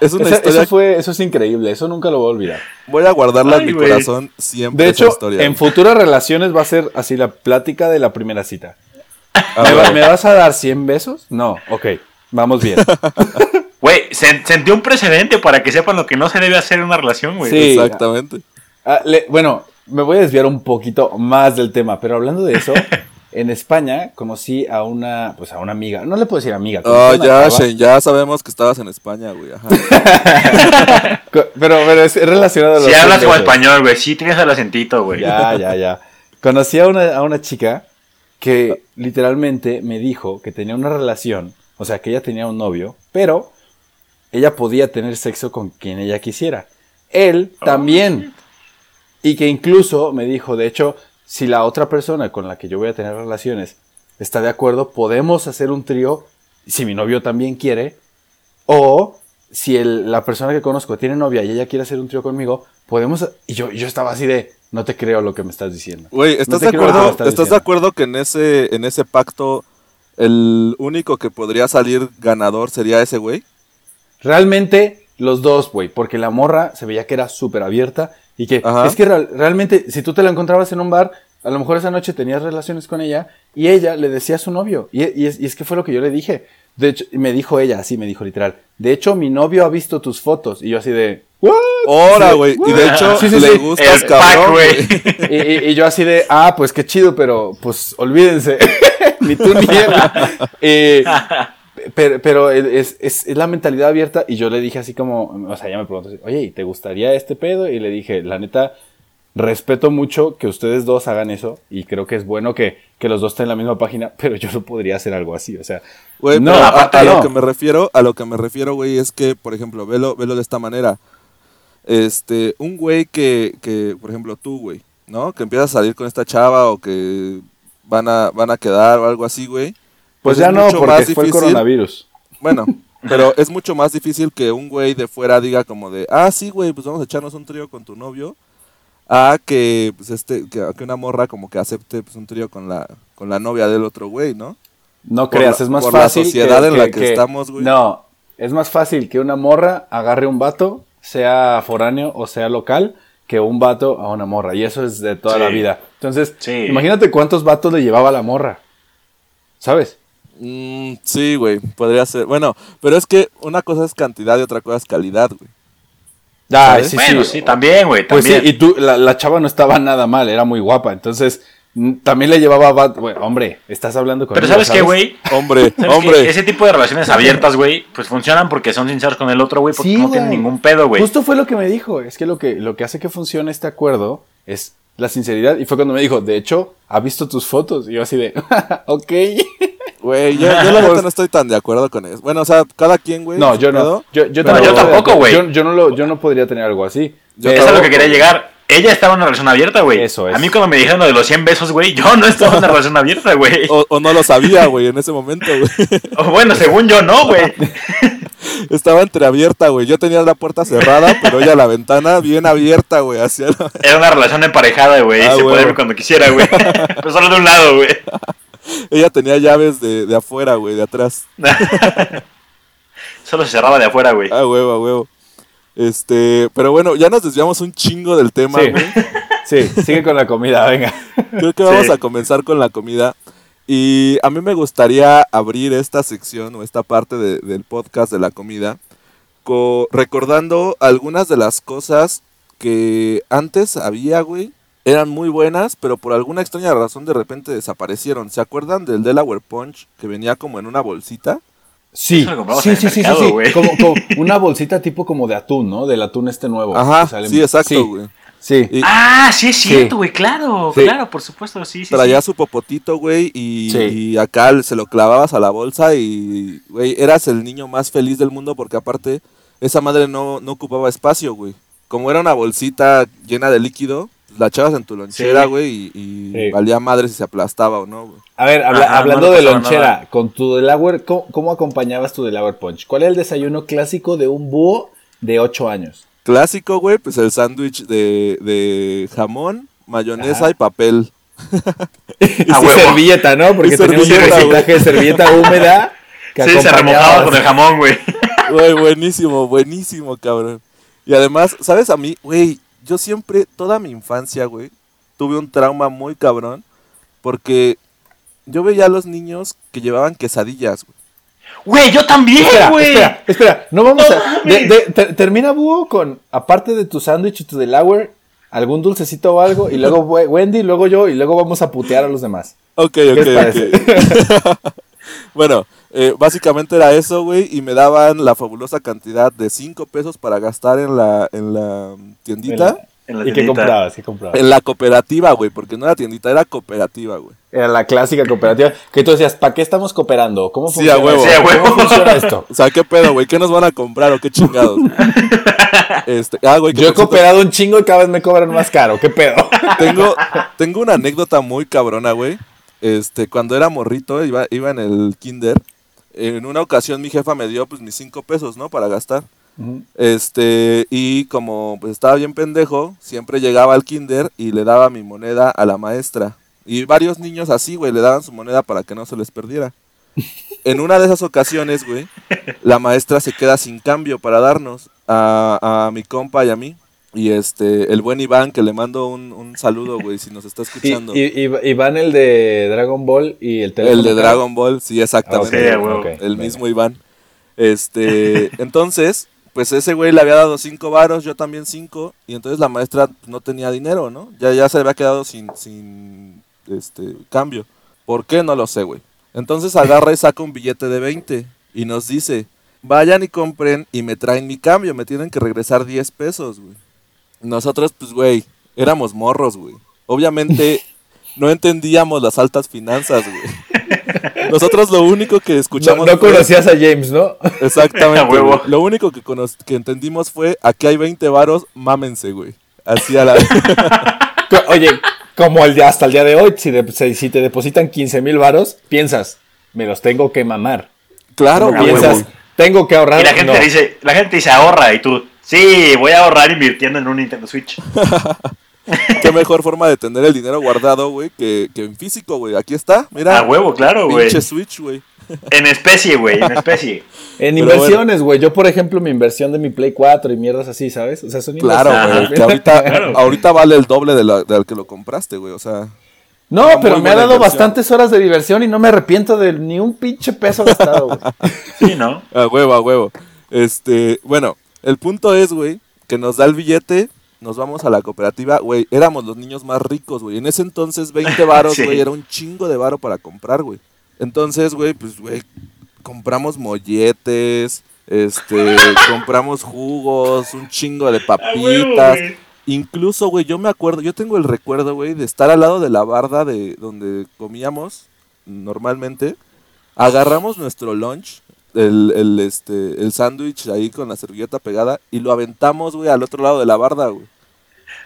Es una Esa- historia. eso, fue, eso es increíble, eso nunca lo voy a olvidar. Voy a guardarla en mi corazón siempre. De esa hecho, historia. en futuras relaciones va a ser así la plática de la primera cita. ¿Me, va- bueno. me vas a dar 100 besos? No, ok, vamos bien. Güey, se, sentí un precedente para que sepan lo que no se debe hacer en una relación, güey. Sí. Exactamente. Ah, le- bueno, me voy a desviar un poquito más del tema, pero hablando de eso, en España conocí a una, pues a una amiga, no le puedo decir amiga. Ah, una ya, Shane, ya sabemos que estabas en España, güey. Ajá. pero, pero es relacionado a los Si hablas 100 como español, güey, sí tienes el acentito, güey. Ya, ya, ya. Conocí a una, a una chica que literalmente me dijo que tenía una relación, o sea, que ella tenía un novio, pero ella podía tener sexo con quien ella quisiera. Él también. Y que incluso me dijo, de hecho, si la otra persona con la que yo voy a tener relaciones está de acuerdo, podemos hacer un trío, si mi novio también quiere, o si el- la persona que conozco tiene novia y ella quiere hacer un trío conmigo, podemos... Y yo, yo estaba así de, no te creo lo que me estás diciendo. Güey, ¿estás, No de acuerdo, estás ¿estás de acuerdo que en ese, en ese pacto el único que podría salir ganador sería ese güey? Realmente los dos, güey, porque la morra se veía que era súper abierta y que Ajá. es que real- realmente si tú te la encontrabas en un bar, a lo mejor esa noche tenías relaciones con ella y ella le decía a su novio. Y, y es, y es que fue lo que yo le dije. De hecho, me dijo ella, así me dijo literal. De hecho, mi novio ha visto tus fotos. Y yo así de, Sí, güey. Y de hecho, Sí, sí, le sí. gustas, El cabrón, pack. Y, y- y yo así de, ah, pues qué chido, pero pues olvídense, ni tú ni él. Eh, pero pero es, es- es la mentalidad abierta y yo le dije así como, o sea, ella me preguntó, así, oye, ¿y te gustaría este pedo? Y le dije, la neta, respeto mucho que ustedes dos hagan eso y creo que es bueno que, que los dos estén en la misma página, pero yo no podría hacer algo así, o sea, Güey, No, pero a, aparte a lo no. que me refiero, a lo que me refiero, güey, es que, por ejemplo, velo, velo de esta manera. Este, un güey que, que, por ejemplo, tú, güey, ¿no? Que empiezas a salir con esta chava o que van a, van a quedar o algo así, güey. pues, es ya no, porque fue el difícil. coronavirus. Bueno, pero es mucho más difícil que un güey de fuera diga como de, ah, sí, güey, pues vamos a echarnos un trío con tu novio. A que, pues, este, que, que una morra como que acepte pues, un trío con la, con la novia del otro güey, ¿no? No Por creas, la- es más por la fácil. sociedad en la que estamos, güey. No, es más fácil que una morra agarre un vato, sea foráneo o sea local, que un vato a una morra. Y eso es de toda Sí. la vida. Entonces, Sí. imagínate cuántos vatos le llevaba la morra. ¿Sabes? Mm, sí, güey, podría ser. Bueno, pero es que una cosa es cantidad y otra cosa es calidad, güey. ¿Sabes? sí, bueno, sí. sí, también, güey, Pues sí, y tú, la, la chava no estaba nada mal, era muy guapa. Entonces, también le llevaba vato. Bueno, hombre, estás hablando con Pero ¿sabes qué, güey? Hombre, hombre. Ese tipo de relaciones abiertas, güey, pues funcionan porque son sinceros con el otro, güey, porque Sí, no tienen güey. ningún pedo, güey. Justo fue lo que me dijo. Es que lo que, lo que hace que funcione este acuerdo es la sinceridad. Y fue cuando me dijo, de hecho, ha visto tus fotos. Y yo así de, ok. Güey, yo, yo la neta no estoy tan de acuerdo con eso. Bueno, o sea, cada quien, güey. No, yo no. pedo. Yo, yo, Pero- yo tampoco, güey. Yo, yo no lo, yo no podría tener algo así. Yo Eso es lo que quería llegar. Ella estaba en una relación abierta, güey. Eso es. A mí cuando me dijeron lo de los 100 besos, güey, yo no estaba en una relación abierta, güey. O, o no lo sabía, güey, en ese momento, güey. O bueno, según yo no, güey. Estaba entreabierta, güey. Yo tenía la puerta cerrada, pero ella la ventana bien abierta, güey, hacia la... Era una relación emparejada, güey. Ah, se podía ver cuando quisiera, güey. Pero solo de un lado, güey. Ella tenía llaves de, de afuera, güey, de atrás. Solo se cerraba de afuera, güey. Ah, huevo, a huevo. Este, pero bueno, ya nos desviamos un chingo del tema, Sí. güey. Sí, sigue con la comida, venga. Creo que vamos Sí. a comenzar con la comida. Y a mí me gustaría abrir esta sección o esta parte de- del podcast de la comida co- recordando algunas de las cosas que antes había, güey. Eran muy buenas, pero por alguna extraña razón de repente desaparecieron. ¿Se acuerdan del Delaware Punch que venía como en una bolsita? Sí, sí, sí, sí, sí, sí. güey. Como, como una bolsita tipo como de atún, ¿no? Del atún este nuevo. Ajá, sale- sí, exacto, Sí, güey. Sí. Y Ah, sí es cierto, güey, claro, Sí. claro, por supuesto, sí, sí. traía sí. su popotito, güey, y, Sí. y acá se lo clavabas a la bolsa y, güey, eras el niño más feliz del mundo porque aparte esa madre no, no ocupaba espacio, güey. Como era una bolsita llena de líquido, la echabas en tu lonchera, Sí. güey, y, y Sí. valía madre si se aplastaba o no, güey. A ver, habla- Ajá, hablando no de lonchera, nada. con tu Delaware, ¿cómo, cómo acompañabas tu Delaware Punch? ¿Cuál es el desayuno clásico de un búho de 8 años? Clásico, güey, pues el sándwich de, de jamón, mayonesa Ajá. y papel. Y A su huevo. servilleta, ¿no? Porque Y tenía un porcentaje de servilleta húmeda que Sí, se remojaba con el jamón, güey. Güey, buenísimo, buenísimo, cabrón. Y además, ¿sabes a mí? Güey, yo siempre, toda mi infancia, güey, tuve un trauma muy cabrón. Porque yo veía a los niños que llevaban quesadillas, güey. Güey, yo también, Espera, güey. espera, espera, no vamos No a... mames. de- de- ter- termina Búho con, aparte de tu sándwich y tu Delaware, algún dulcecito o algo, y luego we- Wendy, luego yo, y luego vamos a putear a los demás. Ok, ¿Qué ok, ok. bueno, eh, básicamente era eso, güey, y me daban la fabulosa cantidad de 5 pesos para gastar en la, en la tiendita. En la ¿Y qué comprabas? ¿Qué comprabas? En la cooperativa, güey, porque no era tiendita, era cooperativa, güey. Era la clásica cooperativa. Que tú decías, ¿para qué estamos cooperando? ¿Cómo Sí, funciona, a huevo. esto? Sí, a huevo. ¿Cómo funciona esto? O sea, ¿qué pedo, güey? ¿Qué nos van a comprar o qué chingados? este, ah, güey, Yo he cooperado un chingo y cada vez me cobran más caro. ¿Qué pedo? tengo, tengo una anécdota muy cabrona, güey. Este, cuando era morrito, iba, iba en el kinder. En una ocasión mi jefa me dio pues mis cinco pesos, ¿no? Para gastar. Este, y como pues estaba bien pendejo, siempre llegaba al kinder y le daba mi moneda a la maestra. Y varios niños así, güey, le daban su moneda para que no se les perdiera. En una de esas ocasiones, güey, la maestra se queda sin cambio para darnos a, a mi compa y a mí. Y este, el buen Iván, que le mando un, un saludo, güey, si nos está escuchando. y, y- y van el de Dragon Ball y el teléfono. el de. Dragon Ball, sí, Ah, exactamente. El mismo Iván. Este, entonces, pues ese güey le había dado cinco varos, yo también cinco, y entonces la maestra no tenía dinero, ¿no? Ya, ya se había quedado sin, sin este cambio. ¿Por qué? No lo sé, güey. Entonces agarra y saca un billete de 20 y nos dice, vayan y compren y me traen mi cambio, me tienen que regresar 10 pesos, güey. Nosotros, pues, güey, éramos morros, güey. Obviamente no entendíamos las altas finanzas, güey. Nosotros lo único que escuchamos... no conocías a James, ¿no? Exactamente. A huevo. Lo único que, cono- que entendimos fue, aquí hay 20 varos, mámense, güey. Así a la... Oye, como el hasta el día de hoy, si, de- si- si te depositan 15 mil varos, piensas, me los tengo que mamar. claro, huevo. piensas, tengo que ahorrar. Y la gente No. dice, la gente dice ahorra y tú, sí, voy a ahorrar invirtiendo en un Nintendo Switch. Qué mejor forma de tener el dinero guardado, güey, que, que en físico, güey. Aquí está, mira. A huevo, claro, güey. Pinche Switch, güey. En especie, güey, en especie. En Pero inversiones, güey. Yo, por ejemplo, mi inversión de mi Play 4 y mierdas así, ¿sabes? O sea, son Claro, güey. Que ahorita, Claro. ahorita vale el doble de la, del que lo compraste, güey. O sea, No, pero me ha dado inversión. bastantes horas de diversión y no me arrepiento de ni un pinche peso gastado, güey. Sí, ¿no? a huevo, a huevo. Este, bueno, el punto es, güey, que nos da el billete, nos vamos a la cooperativa, güey. Éramos los niños más ricos, güey. En ese entonces, 20 varos, Sí. güey, era un chingo de varo para comprar, güey. Entonces, güey, pues, güey, compramos molletes, este, compramos jugos, un chingo de papitas. Incluso, güey, yo me acuerdo, yo tengo el recuerdo, güey, de estar al lado de la barda de donde comíamos normalmente. Agarramos nuestro lunch, el, el, este, el sándwich ahí con la servilleta pegada y lo aventamos, güey, al otro lado de la barda, güey.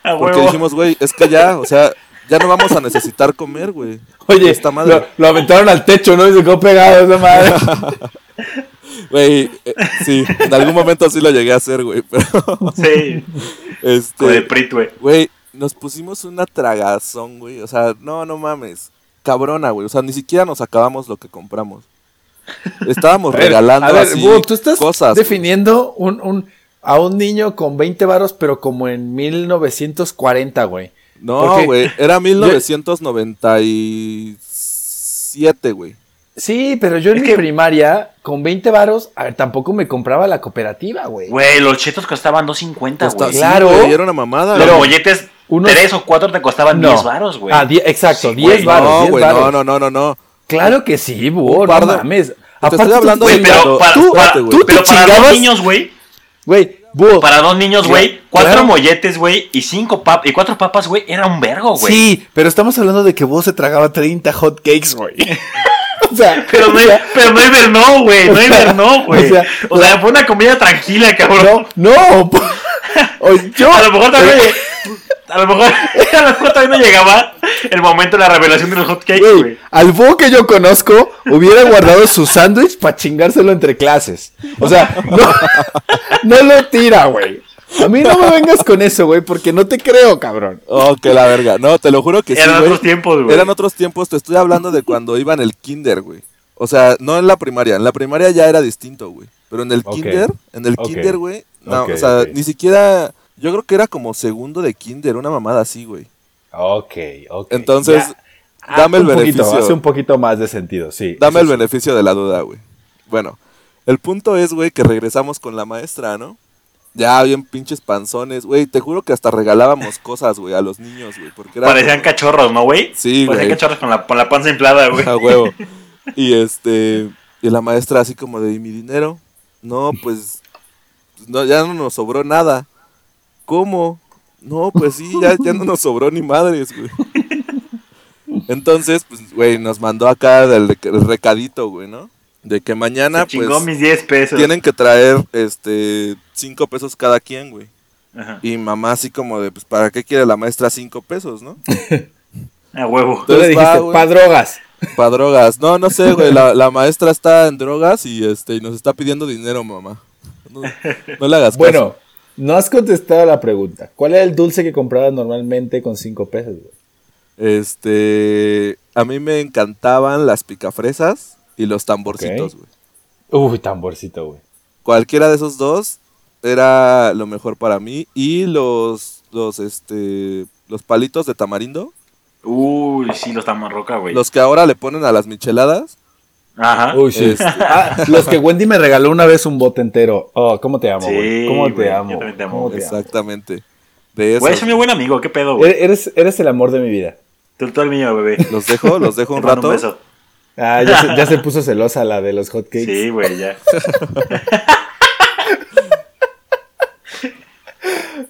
Porque huevo. dijimos, güey, es que ya, o sea, ya no vamos a necesitar comer, güey. Oye, esta madre. lo, lo aventaron al techo, ¿no? Y se quedó pegado esa madre. Güey, eh, sí, en algún momento sí lo llegué a hacer, güey, pero Sí, este... el prit, güey. Güey, nos pusimos una tragazón, güey. O sea, no, no mames. Cabrona, güey. O sea, ni siquiera nos acabamos lo que compramos. Estábamos A ver, regalando a ver, así tú estás cosas. definiendo un, un- a un niño con 20 varos, pero como en 1940, güey. No, güey, era 1997, güey. Sí, pero yo en Es mi que- primaria, con 20 varos, a ver, tampoco me compraba la cooperativa, güey. Güey, los chetos costaban 2.50, Costa- güey. sí, Claro. güey, era una mamada. Los molletes, unos- 3 o 4 te costaban 10 varos, güey. Ah, die- exacto, Sí, 10 güey. varos. No, 10 güey, no, no, no, no, no. Claro que sí, búho, no de- mames. Te Aparte, estoy hablando de pero para, tú, para- güey. tú te pero para dos niños, güey. Güey, búho. Para dos niños, güey. Cuatro Claro. molletes, güey. Y cinco pap y cuatro papas, güey. Era un vergo, güey. Sí, pero estamos hablando de que vos se tragaba 30 hot cakes, güey. o sea, Pero no, o sea, pero no hibernó, güey. No o sea, hibernó, güey. o sea, O sea, fue una comida tranquila, cabrón. no, no. yo, A lo mejor también. A lo mejor, a lo mejor también no llegaba el momento de la revelación de los hot cakes, Güey, al búho que yo conozco hubiera guardado su sándwich para chingárselo entre clases. O sea, no, no lo tira, güey. A mí no me vengas con eso, güey, porque no te creo, cabrón. Oh, que la verga. No, te lo juro que sí, Eran otros tiempos, güey. Eran otros tiempos. Te estoy hablando de cuando iba en el kinder, güey. O sea, no en la primaria. En la primaria ya era distinto, güey. Pero en el kinder, en el kinder, güey. No, o sea, ni siquiera. Yo creo que era como segundo de kinder, una mamada así, güey. Ok, ok. Entonces, Ya. dame el un poquito, beneficio. hace un poquito más de sentido, sí. Dame el sí. beneficio de la duda, güey. Bueno, el punto es, güey, que regresamos con la maestra, ¿no? Ya bien pinches panzones, güey. Te juro que hasta regalábamos cosas, güey, a los niños, güey. Porque Parecían cachorros, ¿no, güey? Sí, Parecían güey. cachorros con la, con la panza inflada, güey. a huevo. Y este, y la maestra así como de, ¿y mi dinero? No, pues, no, ya no nos sobró nada. ¿Cómo? No, pues sí, ya, ya no nos sobró ni madres, güey. Entonces, pues, güey, nos mandó acá el, el recadito, güey, ¿no? De que mañana, Se chingó pues, mis 10 pesos. tienen que traer, este, cinco pesos cada quien, güey. Ajá. Y mamá así como de, pues, ¿para qué quiere la maestra cinco pesos, no? A huevo. Tú le Entonces va, dijiste, güey. pa' drogas. Pa' drogas. No, no sé, güey. La, la maestra está en drogas y este y nos está pidiendo dinero, mamá. No, no le hagas caso. No has contestado la pregunta. ¿Cuál era el dulce que comprabas normalmente con 5 pesos, güey? Este. A mí me encantaban las picafresas y los tamborcitos, güey. Uy, tamborcito, güey. Cualquiera de esos dos era lo mejor para mí. Y los. Los, este. Los palitos de tamarindo. Uy, sí, los tamarroca, güey. Los que ahora le ponen a las micheladas. Ajá. Uy, sí. Este- Ah, los que Wendy me regaló una vez un bote entero. Oh, ¿cómo te amo, Sí, güey? ¿Cómo te güey, amo? yo también te amo. Exactamente. De. Güey, mi buen amigo, ¿qué pedo, güey? Eres, eres el amor de mi vida. Tú todo el mío, bebé. Los dejo, los dejo un rato. beso. Ah, ya se, ya se puso celosa la de los hotcakes. Sí, güey, ya.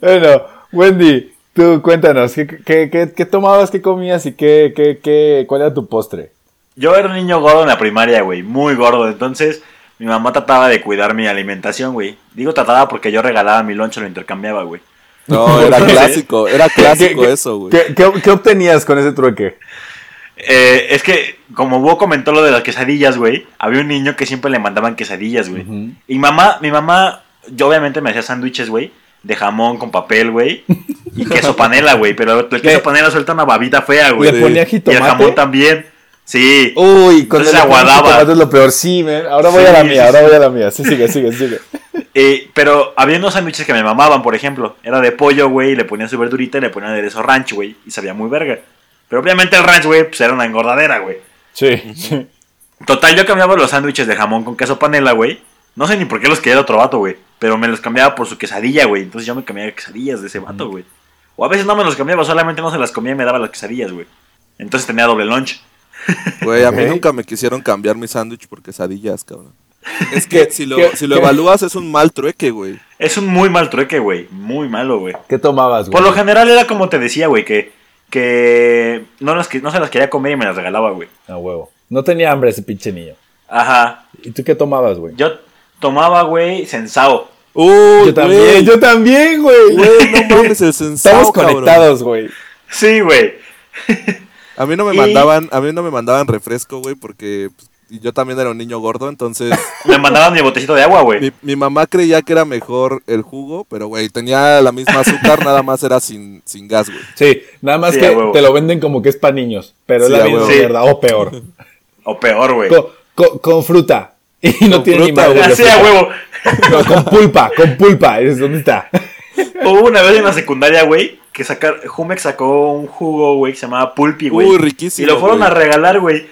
Bueno, Wendy, tú cuéntanos, ¿qué, qué, qué, qué tomabas, qué comías y qué, qué, qué, cuál era tu postre? Yo era un niño gordo en la primaria, güey. Muy gordo. Entonces, mi mamá trataba de cuidar mi alimentación, güey. Digo trataba porque yo regalaba mi lonche, lo intercambiaba, güey. No, era clásico, era clásico ¿Qué- qué- eso, güey. ¿Qué, qué, qué obtenías con ese trueque? Eh, es que, como Hugo comentó lo de las quesadillas, güey, había un niño que siempre le mandaban quesadillas, güey. Ujú. Y mamá, mi mamá, yo obviamente me hacía sándwiches, güey, de jamón con papel, güey, y queso panela, güey, pero el queso ¿Qué? panela suelta una babita fea, ¿Le güey. Sí. ponía Y el jitomate? jamón también. Sí. Uy, con Entonces el aguadaba. es lo peor. Sí, man. Ahora voy Sí, a la mía, sí. ahora voy a la mía. Sí, sigue, sigue, sigue. Eh, pero había unos sándwiches que me mamaban, por ejemplo. Era de pollo, güey, y le ponían su verdurita y le ponían aderezo ranch, güey, y sabía muy verga. Pero obviamente el ranch, güey, pues era una engordadera, güey. Sí. Total, yo cambiaba los sándwiches de jamón con queso panela, güey. No sé ni por qué los quería de otro vato, güey. Pero me los cambiaba por su quesadilla, güey. Entonces yo me cambiaba quesadillas de ese vato, güey. O a veces no me los cambiaba, solamente no se las comía y me daba las quesadillas, güey. Entonces tenía doble lunch. Güey, a mí nunca me quisieron cambiar mi sándwich por quesadillas, cabrón. Es que si lo, ¿Qué- si lo evalúas es un mal trueque, güey. Es un muy mal trueque, güey. Muy malo, güey. ¿Qué tomabas, güey? Por lo general era como te decía, güey, que, que no, las, que no se las quería comer y me las regalaba, güey. A huevo. No tenía hambre ese pinche niño. Ajá. ¿Y tú qué tomabas, güey? Yo tomaba, güey, sensao. Uy, Yo también, güey. yo también, güey. Güey, no mames, el sensao, Estamos cabrón. conectados, güey. Sí, güey. A mí no me Y- mandaban, a mí no me mandaban refresco, güey, porque pues, yo también era un niño gordo, entonces Me mandaban mi botecito de agua, güey. mi, mi mamá creía que era mejor el jugo, pero güey, tenía la misma azúcar, nada más era sin, sin gas, güey. Sí, nada más Sí, que te lo venden como que es para niños, pero Sí, es la misma. Sí. mierda, o peor. O peor, güey. Con, con- con fruta. Y no Con tiene ni fruta, madre. güey. de Así a huevo. No, con pulpa, con pulpa. Es- ¿Dónde está? Hubo una vez en la secundaria, güey, que sacar, Jumex sacó un jugo, güey, que se llamaba Pulpi, güey. Uy, y riquísimo. lo fueron güey. a regalar, güey.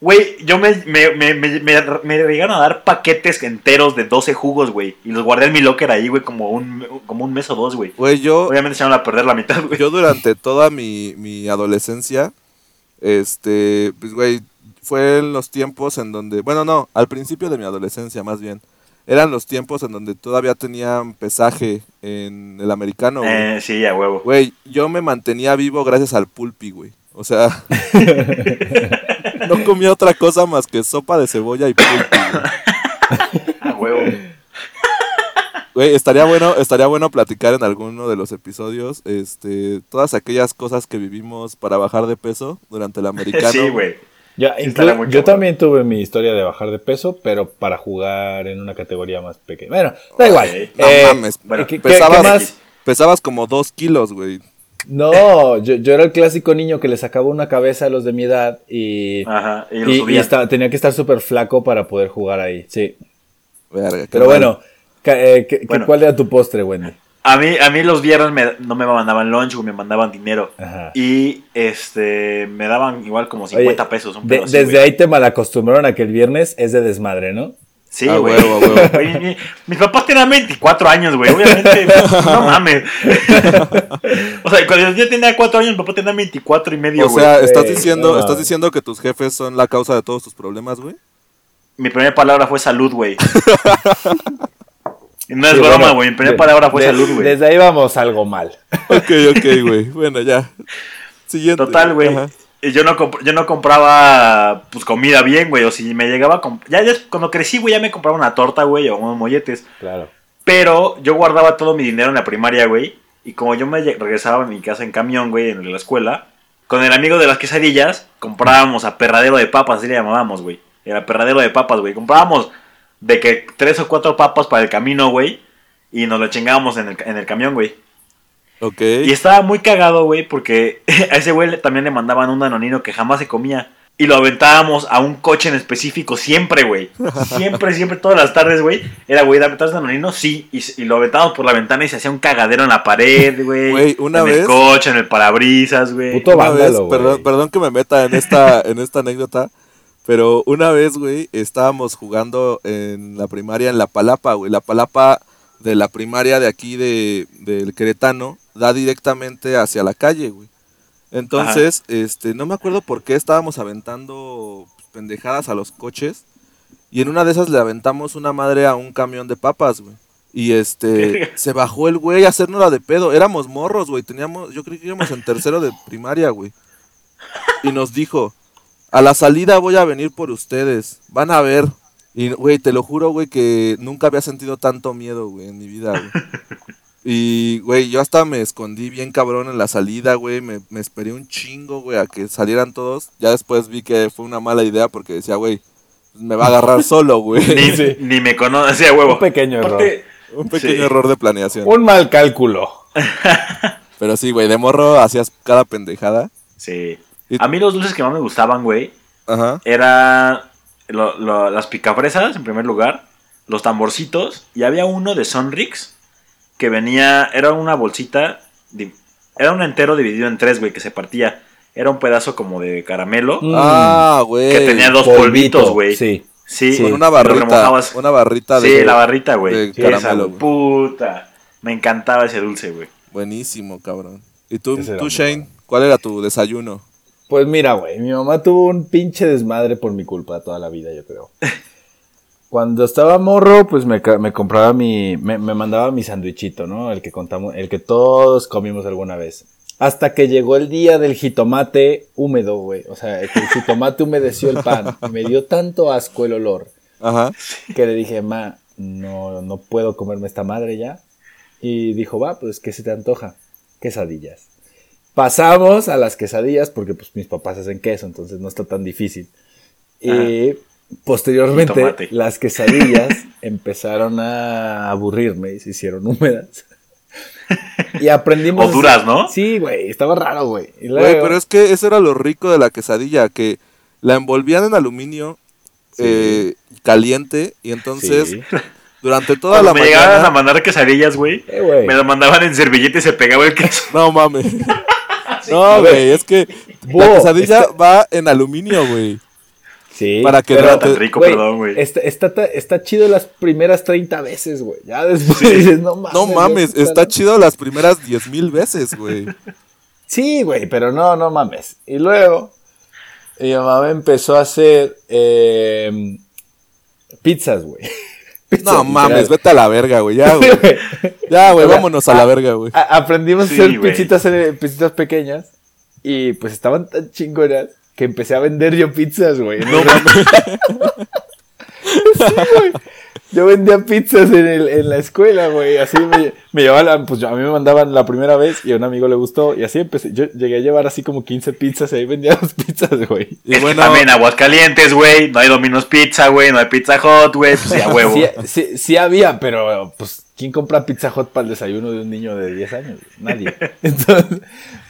Güey, yo me, me, me, me, me, me llegaron a dar paquetes enteros de 12 jugos, güey. Y los guardé en mi locker ahí, güey, como un, como un mes o dos, güey. Güey, yo, Obviamente se van a perder la mitad, güey. yo durante toda mi, mi adolescencia, este, pues, güey, fue en los tiempos en donde, bueno, no, al principio de mi adolescencia más bien, eran los tiempos en donde todavía tenían pesaje en el americano, güey. Eh, sí, a huevo. Güey, yo me mantenía vivo gracias al pulpi, güey. O sea, no comía otra cosa más que sopa de cebolla y pulpi. güey. A huevo. Güey, estaría bueno, estaría bueno platicar en alguno de los episodios, este, todas aquellas cosas que vivimos para bajar de peso durante el americano. Sí, güey. Ya, yo también tuve mi historia de bajar de peso, pero para jugar en una categoría más pequeña. Bueno, da igual. Ok. No Eh, mames, bueno, ¿qué- pesabas, qué más? pesabas como dos kilos, güey. No, yo, yo era el clásico niño que le sacaba una cabeza a los de mi edad y, Ajá, y lo y- y subían. estaba- tenía que estar súper flaco para poder jugar ahí. Sí. Verga, Pero bueno, eh, ¿qué- qué- Bueno. ¿cuál era tu postre, Wendy? A mí, a mí los viernes me- no me mandaban lunch, me mandaban dinero. Ajá. Y este me daban igual como Oye, 50 pesos. Un de- pedo así, desde güey. ahí te malacostumbraron a que el viernes es de desmadre, ¿no? Sí, A güey. huevo, a huevo. Güey, mi- mis papás tenían 24 años, güey. Obviamente, no mames. o sea, cuando yo tenía 4 años, mi papá tenía 24 y medio, O sea, güey. estás diciendo, no. estás diciendo que tus jefes son la causa de todos tus problemas, güey. Mi primera palabra fue salud, güey. No es Sí, broma, bueno, güey. Mi primera palabra fue de- salud, güey. Desde ahí vamos algo mal. Ok, ok, güey. Bueno, ya. Siguiente. Total, güey. Yo no, comp- yo no compraba pues comida bien, güey. O si me llegaba ya, ya cuando crecí, güey, ya me compraba una torta, güey, o unos molletes. Claro. Pero yo guardaba todo mi dinero en la primaria, güey. Y como yo me regresaba a mi casa en camión, güey, en la escuela, con el amigo de las quesadillas, comprábamos a perradero de papas, así le llamábamos, güey. Era perradero de papas, güey. Comprábamos de que tres o cuatro papas para el camino, güey. Y nos lo chingábamos en el, en el camión, güey. Ok. Y estaba muy cagado, güey, porque a ese güey también le mandaban un danonino que jamás se comía. Y lo aventábamos a un coche en específico, siempre, güey. Siempre, siempre, todas las tardes, güey. Era, güey, ¿dame traes danonino? Sí. Y, lo aventábamos por la ventana y se hacía un cagadero en la pared, güey. Güey, una en vez- el coche, en el parabrisas, güey. Puto vez, vándalo, perdón, güey. perdón que me meta en esta, en esta anécdota, pero una vez, güey, estábamos jugando en la primaria en La Palapa, güey. La Palapa de la primaria de aquí de, del Queretano da directamente hacia la calle, güey. Entonces, este, no me acuerdo por qué estábamos aventando pendejadas a los coches. Y en una de esas le aventamos una madre a un camión de papas, güey. Y este, se bajó el güey a hacernos la de pedo. Éramos morros, güey. Teníamos, yo creo que íbamos en tercero de primaria, güey. Y nos dijo, a la salida voy a venir por ustedes. Van a ver. Y, güey, te lo juro, güey, que nunca había sentido tanto miedo, güey, en mi vida, güey. Y, güey, yo hasta me escondí bien cabrón en la salida, güey. Me, me esperé un chingo, güey, a que salieran todos. Ya después vi que fue una mala idea porque decía, güey, me va a agarrar solo, güey. Ni, Sí. ni me conoce, huevo. Un pequeño error. Un pequeño Sí. error de planeación. Un mal cálculo. Pero sí, güey, de morro hacías cada pendejada. sí. Y- A mí los dulces que más me gustaban, güey, Ajá. era lo- lo- las picafresas, en primer lugar, los tamborcitos, y había uno de Sonrix que venía, era una bolsita, era un entero dividido en tres, güey, que se partía. Era un pedazo como de caramelo Mm, Ah, güey. que tenía dos polvito, polvitos, güey. Sí. Sí, Sí. Con una barrita. Una barrita Sí, de. la barrita, güey. de Sí, esa, caramelo, güey. Puta. Me encantaba ese dulce, güey. Buenísimo, cabrón. ¿Y tú, tú Shane? bueno. ¿Cuál era tu desayuno? Pues mira, güey, mi mamá tuvo un pinche desmadre por mi culpa toda la vida, yo creo. Cuando estaba morro, pues me, compraba mi, me, me mandaba mi sandwichito, ¿no? El que contamos, el que todos comimos alguna vez. Hasta que llegó el día del jitomate húmedo, güey. O sea, que el jitomate humedeció el pan. Y me dio tanto asco el olor Ajá. que le dije, ma, no, no puedo comerme esta madre ya. Y dijo, va, pues, ¿qué se te antoja? Quesadillas. Pasamos a las quesadillas porque pues mis papás hacen queso, entonces no está tan difícil. Y posteriormente las quesadillas empezaron a aburrirme y se hicieron húmedas. y aprendimos... O duras, ¿no? Sí, güey, estaba raro, güey. Y Güey, luego- pero es que eso era lo rico de la quesadilla, que la envolvían en aluminio, eh, caliente y entonces Sí. durante toda Cuando la me llegaban a mañana... mandar quesadillas, güey, Eh, güey. me lo mandaban en servilleta y se pegaba el queso. No mames. No, güey, es que la quesadilla está- va en aluminio, güey. Sí. para que pero- no tan rico, perdón, güey. Está, está, está chido las primeras 30 veces, güey. Ya después Sí. dices, no mames. No mames, está chido las primeras 10 mil veces, güey. Sí, güey, pero no, no mames. Y luego, mi mamá empezó a hacer eh, pizzas, güey. No mames, literal. vete a la verga, güey. Ya, güey. Ya, güey, vámonos a la verga, güey. Aprendimos Sí, a hacer güey. pizzitas, eh, pizzitas pequeñas y pues estaban tan chingonas que empecé a vender yo pizzas, güey. No mames. Yo vendía pizzas en, el- en la escuela, güey. Así me, me llevaban, pues yo- a mí me mandaban la primera vez y a un amigo le gustó. Y así empecé. Yo llegué a llevar así como 15 pizzas y ahí vendía las pizzas, güey. Y es bueno, que también Aguascalientes, güey, no hay Domino's Pizza, güey, no hay Pizza Hot, güey, pues ya huevo. Sí, sí, sí había, pero pues, ¿quién compra Pizza Hot para el desayuno de un niño de 10 años? Nadie. Entonces,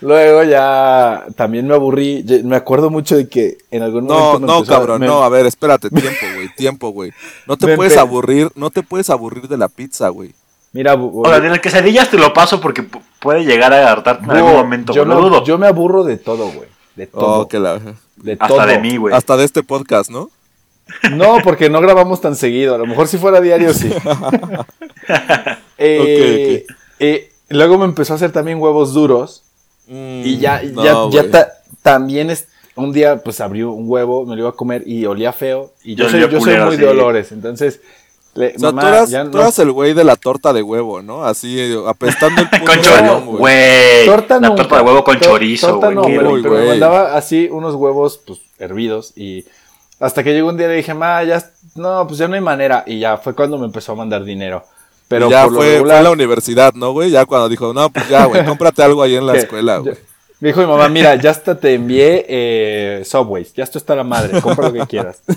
luego ya también me aburrí. Me acuerdo mucho de que en algún no, momento. me no, a- cabrón, me- no, a ver, espérate, tiempo, güey, tiempo, güey. No te Me puedes empe- aburrir, no te puedes aburrir de la pizza, güey. Mira, O sea, de las quesadillas te lo paso porque pu- puede llegar a hartarte en algún momento, yo, me, dudo. yo me aburro de todo, güey. De todo. Oh, que la... de Hasta todo. de mí, güey. Hasta de este podcast, ¿no? No, porque no grabamos tan seguido. A lo mejor si fuera diario, sí. Eh, eh, luego me empezó a hacer también huevos duros. Y ya, Mm, ya, no, ya güey. ta- también es, un día pues abrió un huevo, me lo iba a comer y olía feo. Y yo, Yo soy, yo soy muy sí. de olores. Entonces, le- O sea, mamá, tú eras, ya tú no- eras el güey de la torta de huevo, ¿no? Así, eh, apestando el puto Con chorizo, güey. torta La nunca. torta de huevo con Tor- chorizo, torta güey. no, pero, pero me güey. mandaba así unos huevos pues hervidos y hasta que llegó un día y le dije, ma, ya, no, pues ya no hay manera. Y ya fue cuando me empezó a mandar dinero. Pero ya por lo fue, fue regular- a la universidad, ¿no, güey? Ya cuando dijo, no, pues ya, güey, cómprate algo ahí en la escuela, güey. Me dijo mi mamá, mira, ya hasta te envié eh, Subways, ya esto está la madre, compra lo que quieras.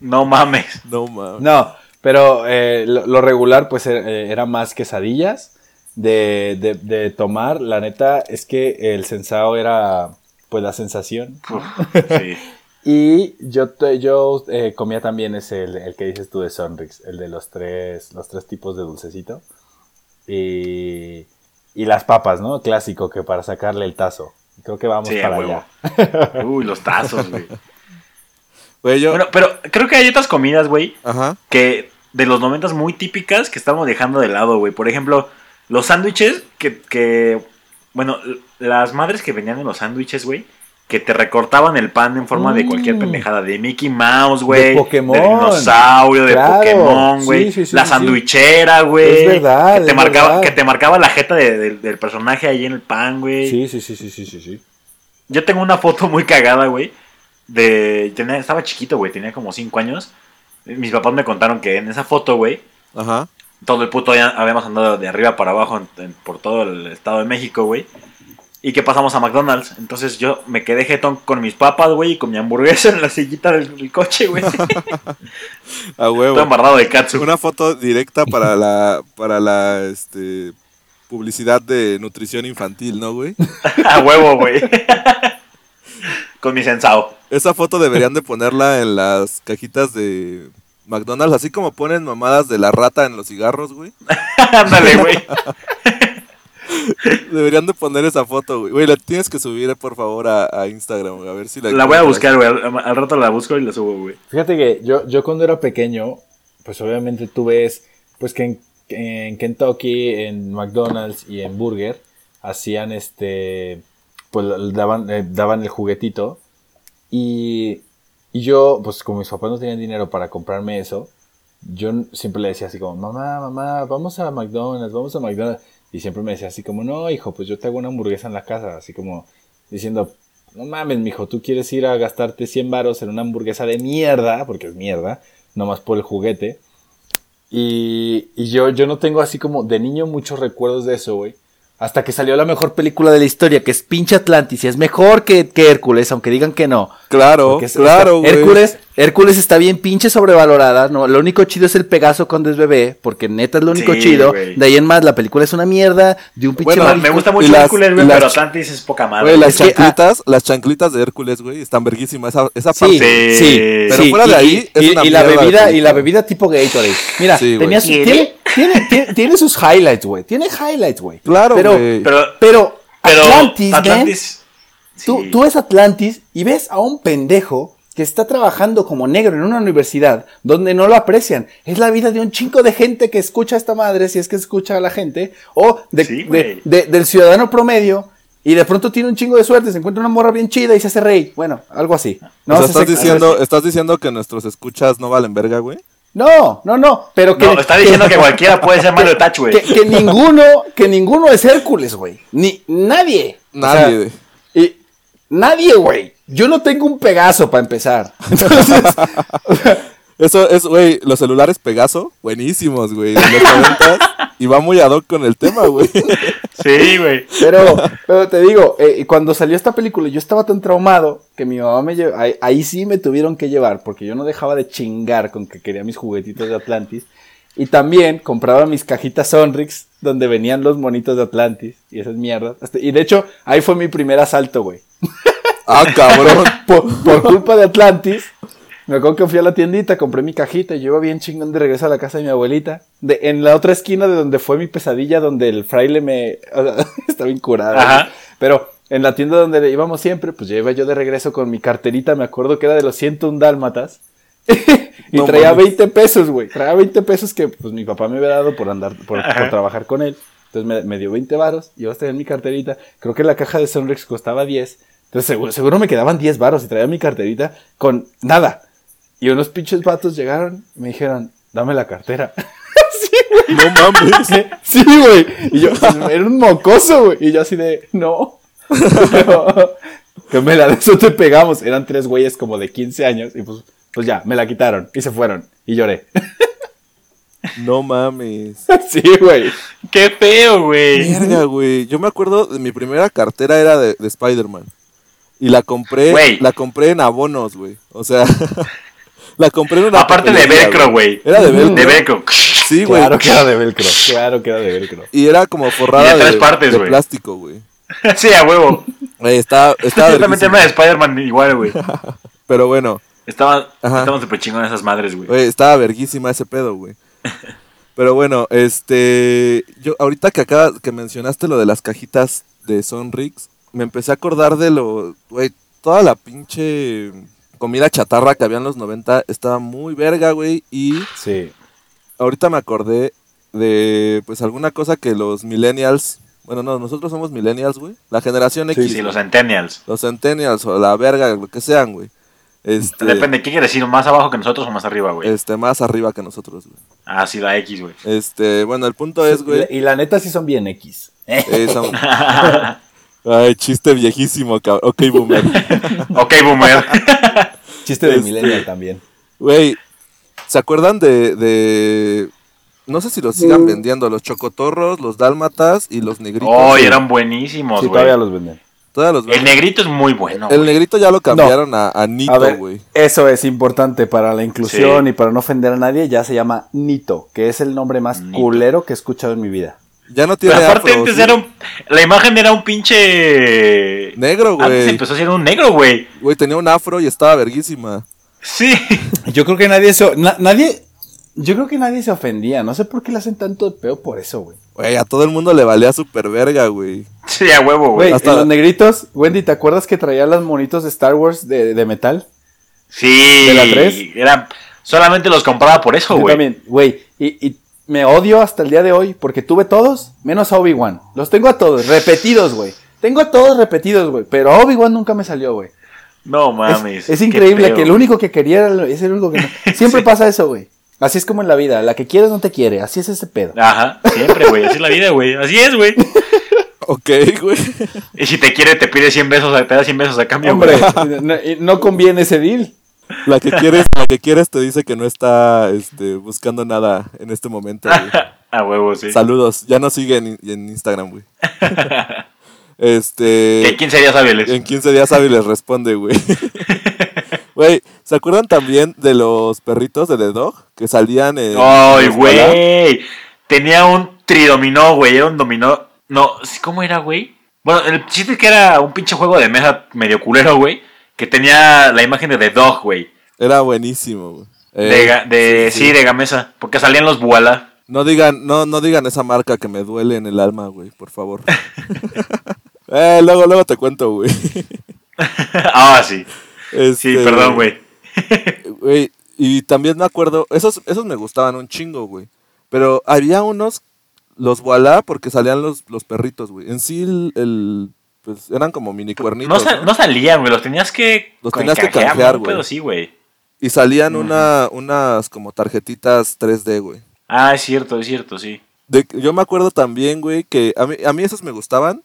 No mames. No, mames. No, pero eh, lo, lo regular pues eh, era más quesadillas de, de, de tomar. La neta es que el sensao era pues la sensación. Uf, sí. Y yo, te- yo eh, comía también ese, el, el que dices tú de Sonrix, el de los tres, los tres tipos de dulcecito. Y, y las papas, ¿no? Clásico, que para sacarle el tazo. Creo que vamos Sí, a para huevo. allá. Uy, los tazos, güey. Güey, yo... Bueno, pero creo que hay otras comidas, güey, Ajá. que de los noventas muy típicas que estamos dejando de lado, güey. Por ejemplo, los sándwiches que, que, bueno, las madres que venían en los sándwiches, güey, que te recortaban el pan en forma de cualquier Mm. pendejada, de Mickey Mouse, güey, De Pokémon. dinosaurio, de. Pokémon, güey, sí, sí, la sí, sí. sandwichera, güey, Es verdad, que te marcaba, verdad. que te marcaba la jeta de- de- del personaje ahí en el pan, güey. Sí, sí, sí, sí, sí, sí, sí. Yo tengo una foto muy cagada, güey. De. Tenía, estaba chiquito, güey. Tenía como 5 años. Mis papás me contaron que en esa foto, güey. Ajá. Todo el puto día habíamos andado de arriba para abajo en- en- por todo el estado de México, güey. Y que pasamos a McDonald's. Entonces yo me quedé jetón con mis papas, güey, y con mi hamburguesa en la sillita del, del coche, güey. A huevo. Todo embarrado de katsu. Una foto directa para la, para la, este, publicidad de nutrición infantil, ¿no, güey? a huevo, güey. con mi sensao. Esa foto deberían de ponerla en las cajitas de McDonald's, así como ponen mamadas de la rata en los cigarros, güey. Ándale, güey. Deberían de poner esa foto, güey. Güey, la tienes que subir, por favor, a, a Instagram, güey, a ver si la La voy a buscar, güey. Al, al rato la busco y la subo, güey. Fíjate que yo, yo cuando era pequeño, pues obviamente tú ves, pues que en, en Kentucky, en McDonald's y en Burger, hacían este, pues daban, eh, daban el juguetito. Y, y yo, pues como mis papás no tenían dinero para comprarme eso, yo siempre le decía así como, mamá, mamá, vamos a McDonald's, vamos a McDonald's. Y siempre me decía así como, no, hijo, pues yo te hago una hamburguesa en la casa, así como diciendo, no mames, mijo, tú quieres ir a gastarte 100 varos en una hamburguesa de mierda, porque es mierda, nomás por el juguete. Y, y yo, yo no tengo así como de niño muchos recuerdos de eso, güey. Hasta que salió la mejor película de la historia, que es pinche Atlantis, y es mejor que, que Hércules, aunque digan que no. Claro, es- claro, güey. Hércules, Hércules está bien pinche sobrevalorada. No, lo único chido es el Pegaso cuando es bebé, porque neta es lo único Sí, chido. De ahí en más, la película es una mierda de un pinche Bueno, marico. Me gusta mucho las- Hércules, güey, pero Atlantis es poca madre. Güey, las ah, chanclitas, las chanclitas de Hércules, güey, están verguísimas. Esa, esa Sí, parte. sí, Pero sí, fuera de y- ahí, y, es y- una y la bebida y la bebida tipo Gatorade. Mira, tenía tiene, tiene, tiene, tiene sus highlights, güey. Tiene highlights, güey. Claro, pero, güey. Pero, pero, pero Atlantis, man, Atlantis. Tú, sí. tú ves Atlantis y ves a un pendejo que está trabajando como negro en una universidad donde no lo aprecian. Es la vida de un chingo de gente que escucha a esta madre, si es que escucha a la gente, o de, Sí, de- güey. de- del ciudadano promedio. Y de pronto tiene un chingo de suerte, se encuentra una morra bien chida y se hace rey. Bueno, algo así. o sea, se estás diciendo, estás diciendo que nuestros escuchas no valen verga, güey. No, no, no. Pero que, No, está diciendo que cualquiera puede ser Mario Touch, güey. que, que ninguno, que ninguno es Hércules, güey. Ni nadie. O sea, Nadie, güey. Yo no tengo un Pegaso para empezar. Entonces, Eso es, güey, los celulares Pegaso, buenísimos, güey, de los 90 y va muy ad hoc con el tema, güey. Sí, güey. pero, pero te digo, eh, cuando salió esta película, yo estaba tan traumado que mi mamá me llevó. Ahí, ahí sí me tuvieron que llevar, porque yo no dejaba de chingar con que quería mis juguetitos de Atlantis. Y también compraba mis cajitas Sonrix, donde venían los monitos de Atlantis y esas mierdas. Hasta- y de hecho, ahí fue mi primer asalto, güey. Ah, cabrón. por, por culpa de Atlantis, me acuerdo que fui a la tiendita, compré mi cajita y yo iba bien chingón de regreso a la casa de mi abuelita. De, en la otra esquina de donde fue mi pesadilla, donde el fraile me... o sea, está bien curado. Ajá. Pero en la tienda donde íbamos siempre, pues ya iba yo de regreso con mi carterita, me acuerdo que era de los 101 dálmatas. y No traía mames. 20 pesos, güey. Traía 20 pesos que pues mi papá me había dado por andar, por, trabajar con él. Entonces me, me dio 20 varos y yo traía mi carterita. Creo que la caja de Sonrex costaba 10. Entonces seguro, seguro me quedaban 10 varos y traía mi carterita con nada. Y unos pinches vatos llegaron y me dijeron, dame la cartera. No mames. sí, güey. Y yo, era un mocoso, güey. Y yo así de, no. que me la de eso te pegamos. Eran tres güeyes como de 15 años y pues, pues ya, me la quitaron y se fueron. Y lloré. No mames. sí, güey. Qué feo, güey. Verga, güey. Yo me acuerdo de mi primera cartera era de, de Spider-Man. Y la compré, la compré en abonos, güey. O sea, la compré en una Aparte de velcro, güey. Era de velcro. De velcro. Sí, güey. Claro que era de velcro. Claro que era de velcro. Y era como forrada de tres de, partes, de güey. plástico, güey. sí, a huevo. Güey, estaba, estaba Yo también de Spider-Man igual, güey. Pero bueno, Estaban, estaban súper chingones esas madres, güey. güey, estaba verguísima ese pedo, güey. Pero bueno, este, yo ahorita que acá que mencionaste lo de las cajitas de Sonrix, me empecé a acordar de lo, güey, toda la pinche comida chatarra que había en los 90 estaba muy verga, güey, y Sí. ahorita me acordé de pues alguna cosa que los millennials, bueno, no, nosotros somos millennials, güey, la generación Sí, X, Sí, güey, los Centennials. los centennials o la verga, lo que sean, güey. Este, Depende, ¿qué quieres decir? ¿Más abajo que nosotros o más arriba, güey? este más arriba que nosotros, güey. Ah, sí, la X, güey. Este, bueno, el punto es, güey, Y la neta sí son bien X. eh, son- Ay, chiste viejísimo, cabrón. Ok, boomer. ok, boomer. Chiste de Este- millennial también. Güey, ¿se acuerdan de, de... No sé si los Mm. sigan vendiendo, los chocotorros, los dálmatas y los negritos? Oh, Sí. eran buenísimos, Sí, güey. todavía los venden. Todavía los El negrito es muy bueno. El güey. negrito ya lo cambiaron a, a Nito, A ver, güey. eso es importante para la inclusión Sí. y para no ofender a nadie. Ya se llama Nito, que es el nombre más Nito. culero que he escuchado en mi vida. Ya no tiene Pero aparte afro, antes ¿sí? era un... La imagen era un pinche... Negro, Antes güey. empezó a ser un negro, güey. Güey, tenía un afro y estaba verguísima. Sí. Yo creo que nadie se, na- nadie, yo creo que nadie se ofendía. No sé por qué le hacen tanto de peo por eso, güey. Güey, a todo el mundo le valía super verga, güey. Sí, a huevo, güey. Güey, hasta- en los negritos, Wendy, ¿te acuerdas que traía los monitos de Star Wars de, de metal? Sí. ¿De la tres? Era... Solamente los compraba por eso, Yo güey. también, güey. Y, y me odio hasta el día de hoy porque tuve todos, menos a Obi-Wan. Los tengo a todos, repetidos, güey. Tengo a todos repetidos, güey. Pero a Obi-Wan nunca me salió, güey. No Es, mames. es increíble feo. que el único que quería era, es el único que no. Siempre Sí. pasa eso, güey. Así es como en la vida. La que quieres no te quiere. Así es ese pedo. Ajá, siempre, güey. Así es la vida, güey. Así es, güey. Ok, güey. Y si te quiere, te pide 100 besos, te da 100 besos a cambio, Hombre, güey. no, no conviene ese deal. La que quieres, la que quieres te dice que no está este, buscando nada en este momento, güey. A huevo, sí. Saludos, ya nos sigue en, en Instagram, güey. Este. ¿Qué, ¿Quién sería hábiles? En 15 días hábiles responde, güey. Güey, ¿se acuerdan también de los perritos de The Dog? Que salían en... ¡Ay, güey! Tenía un tridominó, güey. Era un dominó. No, ¿cómo era, güey? Bueno, el chiste es que era un pinche juego de mesa medio culero, güey. Que tenía la imagen de The Dog, güey. Era buenísimo, güey. De, Eh, de- sí, de Gamesa. Porque salían los Buala. No digan, no, no digan esa marca que me duele en el alma, güey, por favor. eh, luego, luego te cuento, güey. ah, sí. Sí, Este, perdón, güey. Güey, y también me acuerdo, esos, esos me gustaban un chingo, güey. Pero había unos, los voilà, porque salían los, los perritos, güey. En sí, el, el- pues eran como mini No, cuernitos. ¿no? no salían, güey. Los tenías que. Los tenías que canjear, güey. Pero sí, güey. Y salían una, unas como tarjetitas 3D, güey. Ah, es cierto, es cierto, sí. De- yo me acuerdo también, güey, que a mí, a mí esos me gustaban.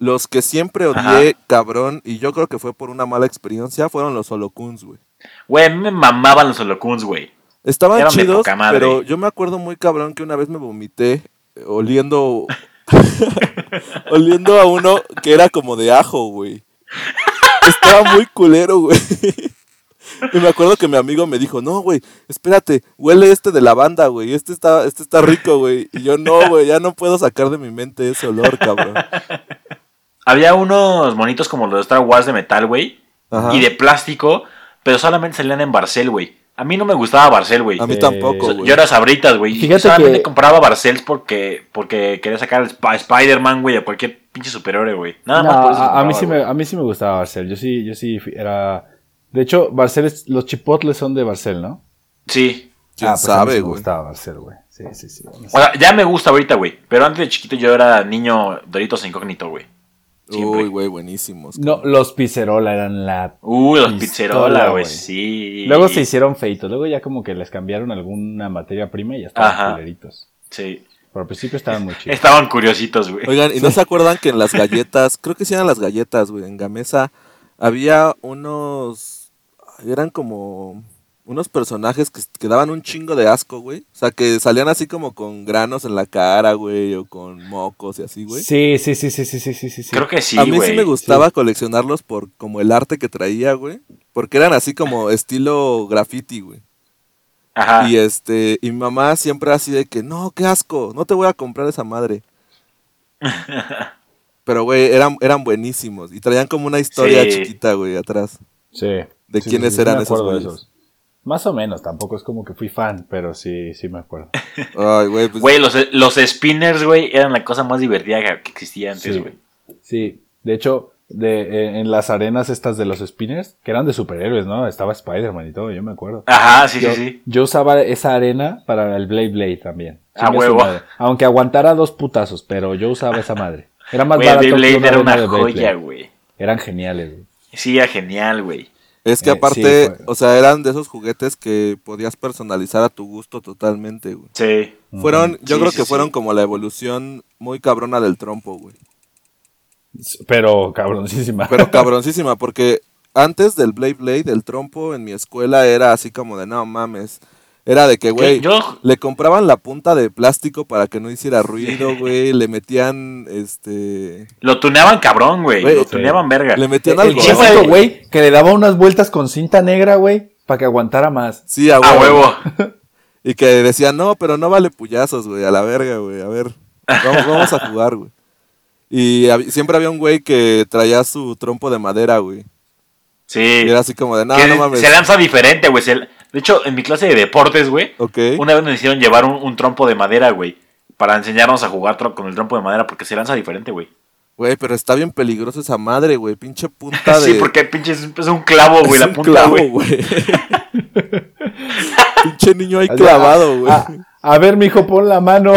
Los que siempre odié, Ajá. cabrón, y yo creo que fue por una mala experiencia, fueron los holocuns, güey. Güey, a mí me mamaban los holocuns, güey. Estaban Eran chidos, pero yo me acuerdo muy cabrón que una vez me vomité eh, oliendo oliendo a uno que era como de ajo, güey. Estaba muy culero, güey. Y me acuerdo que mi amigo me dijo, no, güey, espérate, huele este de lavanda, güey, este está, este está rico, güey. Y yo, no, güey, ya no puedo sacar de mi mente ese olor, cabrón. Había unos monitos como los de Star Wars de metal, güey. Y de plástico, pero solamente salían en Barcel, güey. A mí no me gustaba Barcel, güey. A mí tampoco, güey. Yo era sabritas, güey. y Fíjate solamente que- compraba Barcels porque, porque quería sacar Sp- Spider-Man, güey, o cualquier pinche superhéroe, güey. Nada No, más por eso. a, a mí sí me, a mí sí me gustaba Barcel. Yo sí, yo sí fui- era. De hecho, Barcel es- los chipotles son de Barcel, ¿no? Sí. ¿Quién ah, pues a sabe, sí me gustaba Barcel, güey. Sí, sí, sí. O sea, ya me gusta ahorita, güey. Pero antes de chiquito yo era niño Doritos incógnito, güey. Siempre. Uy, güey, buenísimos. No, los Pizzerola eran la. Uy, los pizzerola, güey. Sí. Luego se hicieron feitos. Luego ya como que les cambiaron alguna materia prima y ya estaban Ajá. culeritos. Sí. Pero al principio estaban muy chidos. Estaban curiositos, güey. Oigan, ¿y no se acuerdan que en las galletas, creo que sí eran las galletas, güey, en Gamesa, había unos, eran como unos personajes que, que daban un chingo de asco, güey? O sea, que salían así como con granos en la cara, güey, o con mocos y así, güey. Sí, sí, sí, sí, sí, sí, sí, sí. Creo que sí, A mí güey. sí me gustaba coleccionarlos por como el arte que traía, güey. Porque eran así como estilo graffiti, güey. Ajá. Y este, y mi mamá siempre así de que, no, qué asco, no te voy a comprar esa madre. Pero, güey, eran, eran buenísimos. Y traían como una historia Sí. chiquita, güey, atrás. Sí. ¿De Sí, quiénes sí, sí, eran me esos güeyes? Más o menos, tampoco es como que fui fan, pero sí, sí me acuerdo. Ay, güey, pues. Güey, los, los spinners, güey, eran la cosa más divertida que existía antes, Sí. güey. Sí, de hecho, de, eh, en las arenas estas de los spinners, que eran de superhéroes, ¿no? Estaba Spider-Man y todo, yo me acuerdo. Ajá, sí, yo, sí, sí. yo usaba esa arena para el Blade Blade también. Ah, huevo. Aunque aguantara dos putazos, pero yo usaba esa madre. Era más Güey, barato que Beyblade era arena una Blade joya, Blade. güey. Eran geniales, güey. Sí, era genial, güey. Es que eh, aparte, sí, o sea, eran de esos juguetes que podías personalizar a tu gusto totalmente, güey. Sí. Fueron, yo Sí, creo sí, que sí. fueron como la evolución muy cabrona del trompo, güey. Pero cabroncísima. Pero cabroncísima, porque antes del Blade Blade, el trompo en mi escuela era así como de no mames. Era de que, güey, Yo, le compraban la punta de plástico para que no hiciera ruido, güey. Le metían, este. lo tuneaban cabrón, güey. Lo tuneaban verga. Le metían el algo. chico, clásico, güey. güey, que le daba unas vueltas con cinta negra, güey, para que aguantara más. Sí, a A huevo. huevo. Y que decían, no, pero no vale puyazos, güey, a la verga, güey. A ver, vamos, vamos a jugar, güey. Y hab- siempre había un güey que traía su trompo de madera, güey. Sí. Y era así como de, no, no mames. se lanza diferente, güey. se- De hecho, en mi clase de deportes, güey, una vez nos hicieron llevar un, un trompo de madera, güey. Para enseñarnos a jugar con el trompo de madera, porque se lanza diferente, güey. Güey, pero está bien peligroso esa madre, güey. Pinche punta de. Sí, porque pinche es, es un clavo, güey, Es la un punta, clavo, güey. Pinche niño ahí clavado, güey. A, a ver, mijo, pon la mano.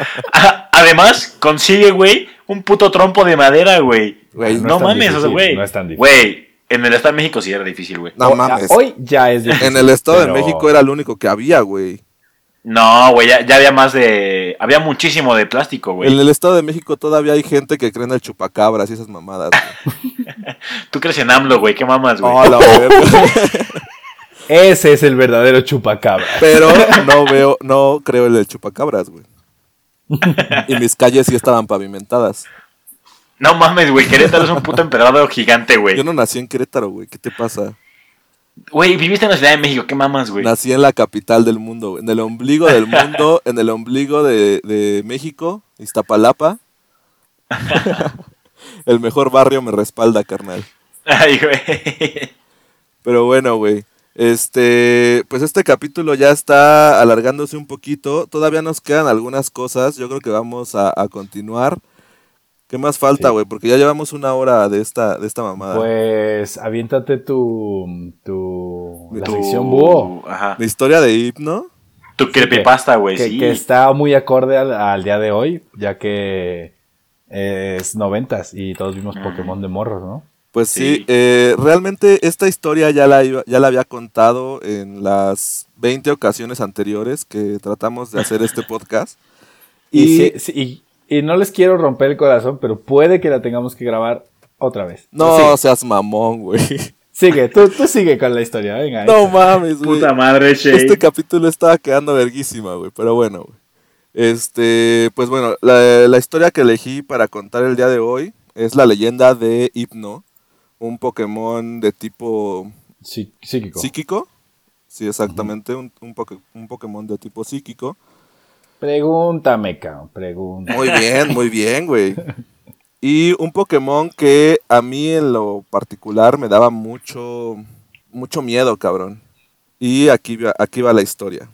Además, consigue, güey, un puto trompo de madera, güey. No mames, o sea, difícil, güey. no es tan difícil. Güey, en el Estado de México sí era difícil, güey. No O- mames. Hoy ya es difícil, En el Estado pero- de México era el único que había, güey. No, güey, ya, ya había más de. Había muchísimo de plástico, En güey. el Estado de México todavía hay gente que cree en el chupacabras y esas mamadas, güey. Tú crees en AMLO, güey, qué mamas, güey. Oh. Ese es el verdadero chupacabra. Pero no veo, no creo en el chupacabras, güey. Y mis calles sí estaban pavimentadas. No mames, güey, Querétaro es un puto emperador gigante, güey. Yo no nací en Querétaro, güey. ¿Qué te pasa? Güey, viviste en la Ciudad de México, ¿qué mamas, güey? Nací en la capital del mundo, güey. En el ombligo del mundo, en el ombligo de, de México, Iztapalapa. el mejor barrio me respalda, carnal. Ay, güey. Pero bueno, güey. Este, pues este capítulo ya está alargándose un poquito. Todavía nos quedan algunas cosas. Yo creo que vamos a, a continuar. ¿Qué más falta, Sí. güey? Porque ya llevamos una hora de esta, de esta mamada. Pues aviéntate tu, tu la Tu- sección búho. Ajá. La historia de Hipno. Tu creepypasta, güey, que, sí. que está muy acorde al, al día de hoy, ya que es noventas y todos vimos Mm. Pokémon de morros, ¿no? Pues sí, Sí. eh, realmente esta historia ya la, iba- ya la había contado en las 20 ocasiones anteriores que tratamos de hacer este podcast. Y, Y, sí- sí, y- no les quiero romper el corazón, pero puede que la tengamos que grabar otra vez. no Sigue, seas mamón, güey. sigue, tú, tú sigue con la historia, venga. No mames, güey. Puta madre, Shay. Este capítulo estaba quedando verguísima, güey. Pero bueno, güey. Este, pues bueno, la, la historia que elegí para contar el día de hoy es la leyenda de Hipno, un Pokémon de tipo Sí, psíquico. psíquico. Sí, exactamente, un, un, poke- un Pokémon de tipo psíquico. Pregúntame, cabrón, pregunta. Muy bien, muy bien, güey. Y un Pokémon que a mí en lo particular me daba mucho, mucho miedo, cabrón. Y aquí, va- aquí va la historia.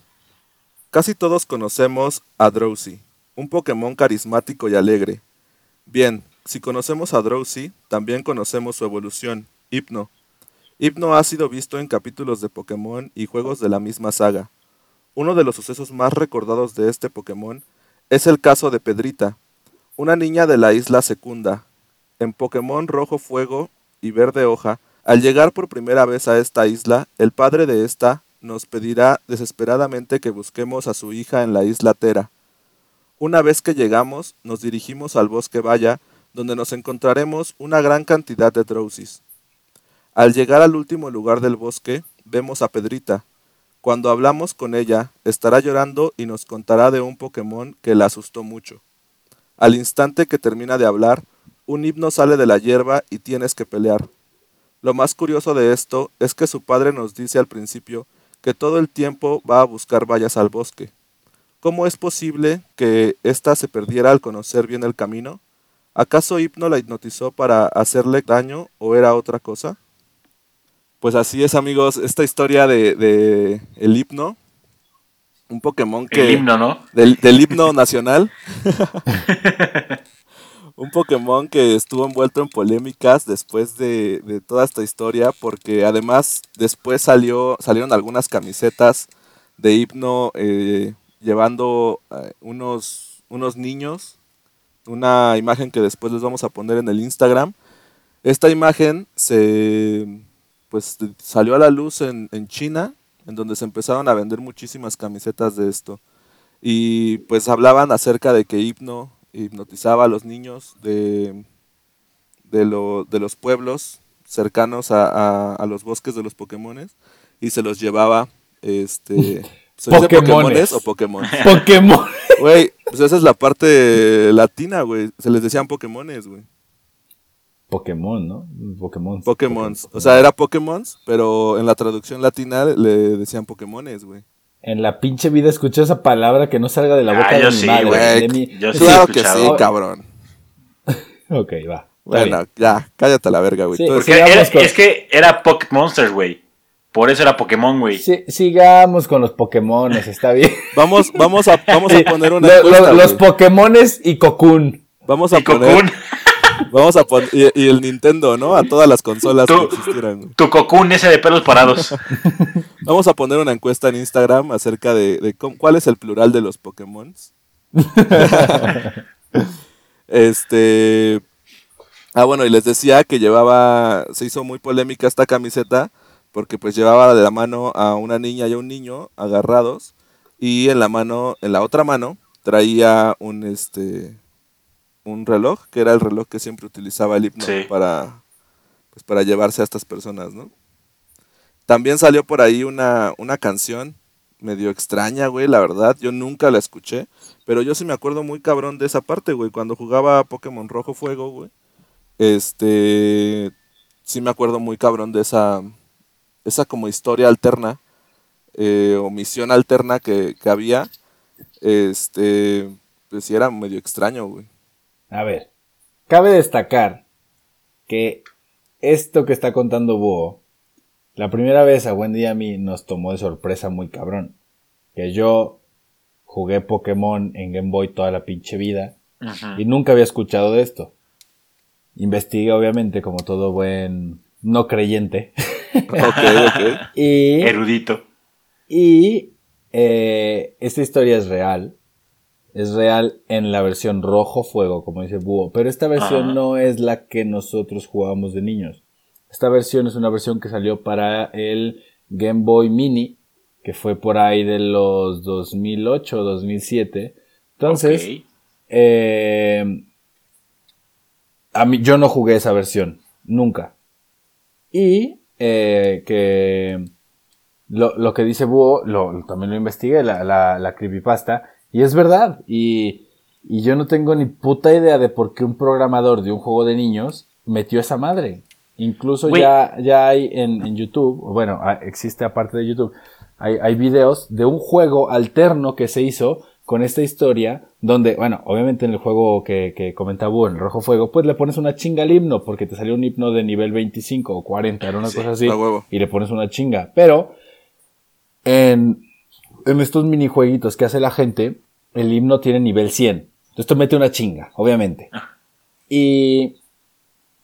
Casi todos conocemos a Drowsy, un Pokémon carismático y alegre. Bien, si conocemos a Drowsy, también conocemos su evolución, Hypno. Hypno ha sido visto en capítulos de Pokémon y juegos de la misma saga. Uno de los sucesos más recordados de este Pokémon es el caso de Pedrita, una niña de la isla Secunda. En Pokémon Rojo Fuego y Verde Hoja, al llegar por primera vez a esta isla, el padre de esta nos pedirá desesperadamente que busquemos a su hija en la isla Tera. Una vez que llegamos, nos dirigimos al bosque Vaya, donde nos encontraremos una gran cantidad de Drowsies. Al llegar al último lugar del bosque, vemos a Pedrita. Cuando hablamos con ella, estará llorando y nos contará de un Pokémon que la asustó mucho. Al instante que termina de hablar, un himno sale de la hierba y tienes que pelear. Lo más curioso de esto es que su padre nos dice al principio que todo el tiempo va a buscar vallas al bosque. ¿Cómo es posible que ésta se perdiera al conocer bien el camino? ¿Acaso Hipno la hipnotizó para hacerle daño o era otra cosa? Pues así es amigos, esta historia de, de el hipno, un Pokémon que... El himno, ¿no? Del, del himno nacional. Un Pokémon que estuvo envuelto en polémicas después de, de toda esta historia, porque además después salió, salieron algunas camisetas de himno eh, llevando eh, unos, unos niños, una imagen que después les vamos a poner en el Instagram. Esta imagen se pues salió a la luz en, en China, en donde se empezaron a vender muchísimas camisetas de esto. Y pues hablaban acerca de que Hipno hipnotizaba a los niños de, de, lo- de los pueblos cercanos a, a- a los bosques de los Pokémones y se los llevaba, este... ¿Se dice Pokémones. O Pokémon? Pokémon. Güey, pues esa es la parte latina, güey. Se les decían Pokémones, güey. Pokémon, ¿no? Pokémon. Pokémons. O sea, era Pokémons, pero en la traducción latina le decían Pokémones, güey. En la pinche vida escuché esa palabra que no salga de la Ah, boca de yo mi sí, madre. güey. de mi- Yo sí. Claro que sí, cabrón. Ok, va. Bueno, bien. ya, cállate a la verga, güey. Sí, Porque Sigamos era- con- es que era Pokémonsters, güey. Por eso era Pokémon, güey. Sí, sigamos con los Pokémones, está bien. Vamos, vamos a, vamos a poner una lo- lo- encuesta, los. Pokémones y Cocoon. Vamos a Y poner, Cocoon. Vamos a poner, y, y el Nintendo, ¿no? A todas las consolas que Tú- existieran. Tu Cocoon ese de pelos parados. Vamos a poner una encuesta en Instagram acerca de, de cómo- cuál es el plural de los Pokémon. este. Ah, bueno, y les decía que llevaba. Se hizo muy polémica esta camiseta. Porque pues llevaba de la mano a una niña y a un niño agarrados. Y en la mano, en la otra mano, traía un este. Un reloj, que era el reloj que siempre utilizaba el hipno Sí. para. Pues para llevarse a estas personas, ¿no? También salió por ahí una, una canción medio extraña, güey, la verdad. Yo nunca la escuché. Pero yo sí me acuerdo muy cabrón de esa parte, güey. Cuando jugaba Pokémon Rojo Fuego, güey. Este. Sí me acuerdo muy cabrón de esa. esa como historia alterna eh, o misión alterna que, que había, este, pues sí era medio extraño, güey. A ver, cabe destacar que esto que está contando Búho, la primera vez a Wendy y a mí nos tomó de sorpresa muy cabrón. Que yo jugué Pokémon en Game Boy toda la pinche vida y nunca había escuchado de esto. Investigué, obviamente, como todo buen no creyente. Ok, ok. y Erudito. y eh, esta historia es real. Es real en la versión rojo fuego, como dice Búho. Pero esta versión Ajá. no es la que nosotros jugábamos de niños. Esta versión es una versión que salió para el Game Boy Mini, que fue por ahí de los 2008 2007. Entonces, eh, a mí, yo no jugué esa versión, nunca. Y eh, que lo, lo que dice Búho, lo, también lo investigué, la, la, la creepypasta, y es verdad. Y, y yo no tengo ni puta idea de por qué un programador de un juego de niños metió esa madre. Incluso ya, ya hay en, en YouTube, o bueno, ah, existe aparte de YouTube, hay, hay videos de un juego alterno que se hizo con esta historia, donde, bueno, obviamente en el juego que, que comentaba en el Rojo Fuego, pues le pones una chinga al himno, porque te salió un himno de nivel 25 o 40, era una Sí, cosa así, y le pones una chinga. Pero, en, en estos minijueguitos que hace la gente, el himno tiene nivel 100. Entonces te mete una chinga, obviamente. Y,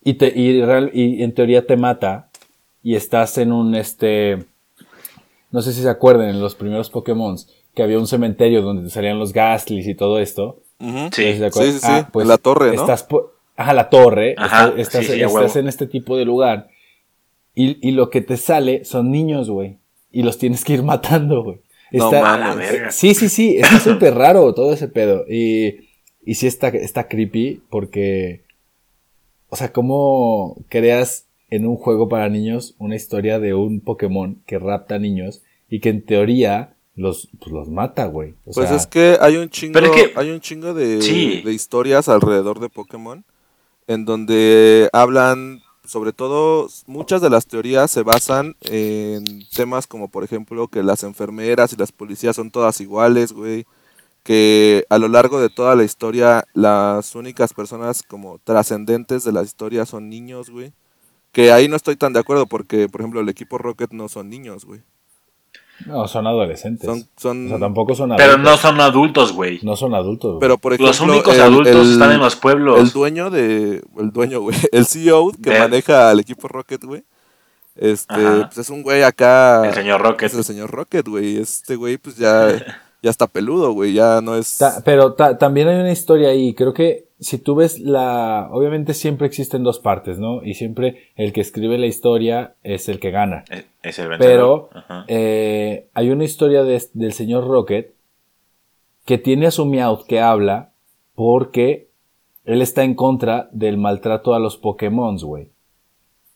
y, te, y, real- y en teoría te mata y estás en un, este, no sé si se acuerdan, en los primeros Pokémon que había un cementerio donde te salían los Gastlys y todo esto. Ujú. Sí. Sí, sí, sí. En la torre, ¿no? Estás po- Ajá, la torre. Ajá, estás estás, sí, estás en este tipo de lugar. Y, y lo que te sale son niños, güey. Y los tienes que ir matando, güey. No Está- mames. A la verga. Sí, sí, sí. Está súper raro todo ese pedo. Y, y sí está, está creepy porque... O sea, ¿cómo creas en un juego para niños una historia de un Pokémon que rapta niños y que en teoría los, pues los mata, güey? O Pues sea, es que hay un chingo, Pero es que- hay un chingo de, Sí. de historias alrededor de Pokémon en donde hablan, sobre todo, muchas de las teorías se basan en temas como, por ejemplo, que las enfermeras y las policías son todas iguales, güey. Que a lo largo de toda la historia, las únicas personas como trascendentes de la historia son niños, güey. Que ahí no estoy tan de acuerdo porque, por ejemplo, el equipo Rocket no son niños, güey. No, son adolescentes. Son, son, O sea, tampoco son adultos. Pero no son adultos, güey. No son adultos. güey. pero por ejemplo, Los únicos el- adultos el- están en los pueblos. El dueño de. El dueño, güey. El CEO que De- maneja al equipo Rocket, güey. Este, Ajá. pues es un güey acá. El señor Rocket. Es el señor Rocket, güey. Este güey, pues ya, ya está peludo, güey. Ya no es. Ta- pero ta- también hay una historia ahí. Creo que si tú ves la. Obviamente siempre existen dos partes, ¿no? Y siempre el que escribe la historia es el que gana. Es- Es el vencedor. Pero eh, hay una historia de- del señor Rocket que tiene a su Meowth que habla porque él está en contra del maltrato a los Pokémon, güey.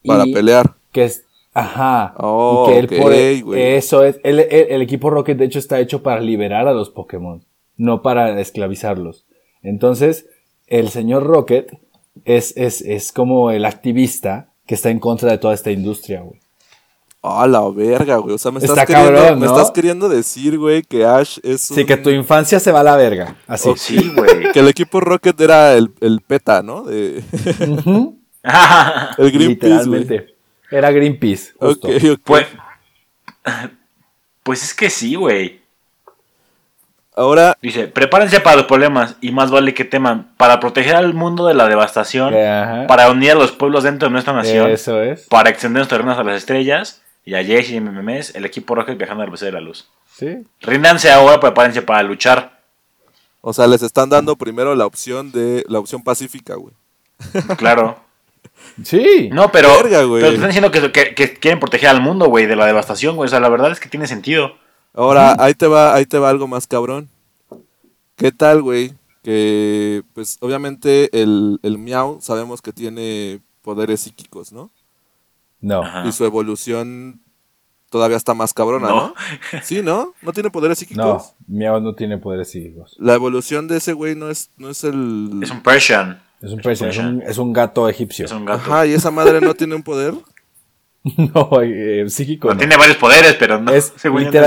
para Y pelear. Que es. Ajá. Oh, y que él ok, por e- güey. eso es. El, el- el equipo Rocket, de hecho, está hecho para liberar a los Pokémon, no para esclavizarlos. Entonces, el señor Rocket es, es, es como el activista que está en contra de toda esta industria, güey. Ah, la verga, güey. O sea, me estás, Está queriendo, cabrón, me ¿no? estás queriendo decir, güey, que Ash es un. Sí, que tu infancia se va a la verga. Así. Ok. Sí, güey. que el equipo Rocket era el, el PETA, ¿no? De, el Greenpeace, güey. Literalmente. Era Greenpeace. Justo. Ok, ok. pues, pues es que sí, güey. Ahora, Dice, prepárense para los problemas y más vale que teman para proteger al mundo de la devastación, Ajá. para unir a los pueblos dentro de nuestra nación, Eso es. para extender los terrenos a las estrellas y a Jace y MMS, el equipo Rocket viajando al velocidad de la luz. Sí. Ríndanse ahora, prepárense para luchar. o sea, les están dando primero la opción de la opción pacífica, güey. Claro. Sí. No, pero, Verga, güey. pero te están diciendo que, que- que quieren proteger al mundo, güey, de la devastación, güey. O sea, la verdad es que tiene sentido. Ahora, ahí te va, ahí te va algo más cabrón. ¿Qué tal, güey? Que, pues, obviamente el, el Miau sabemos que tiene poderes psíquicos, ¿no? No. Ajá. Y su evolución todavía está más cabrona, ¿no? No. Sí, ¿no? ¿No tiene poderes psíquicos? No. Meow no tiene poderes psíquicos. La evolución de ese güey no es, no es el... Es un Persian. Es un, Persian, es un, es un gato egipcio. Es un gato. Ajá, y esa madre no tiene un poder. No, eh, psíquico. No, no. tiene varios poderes, pero no. Es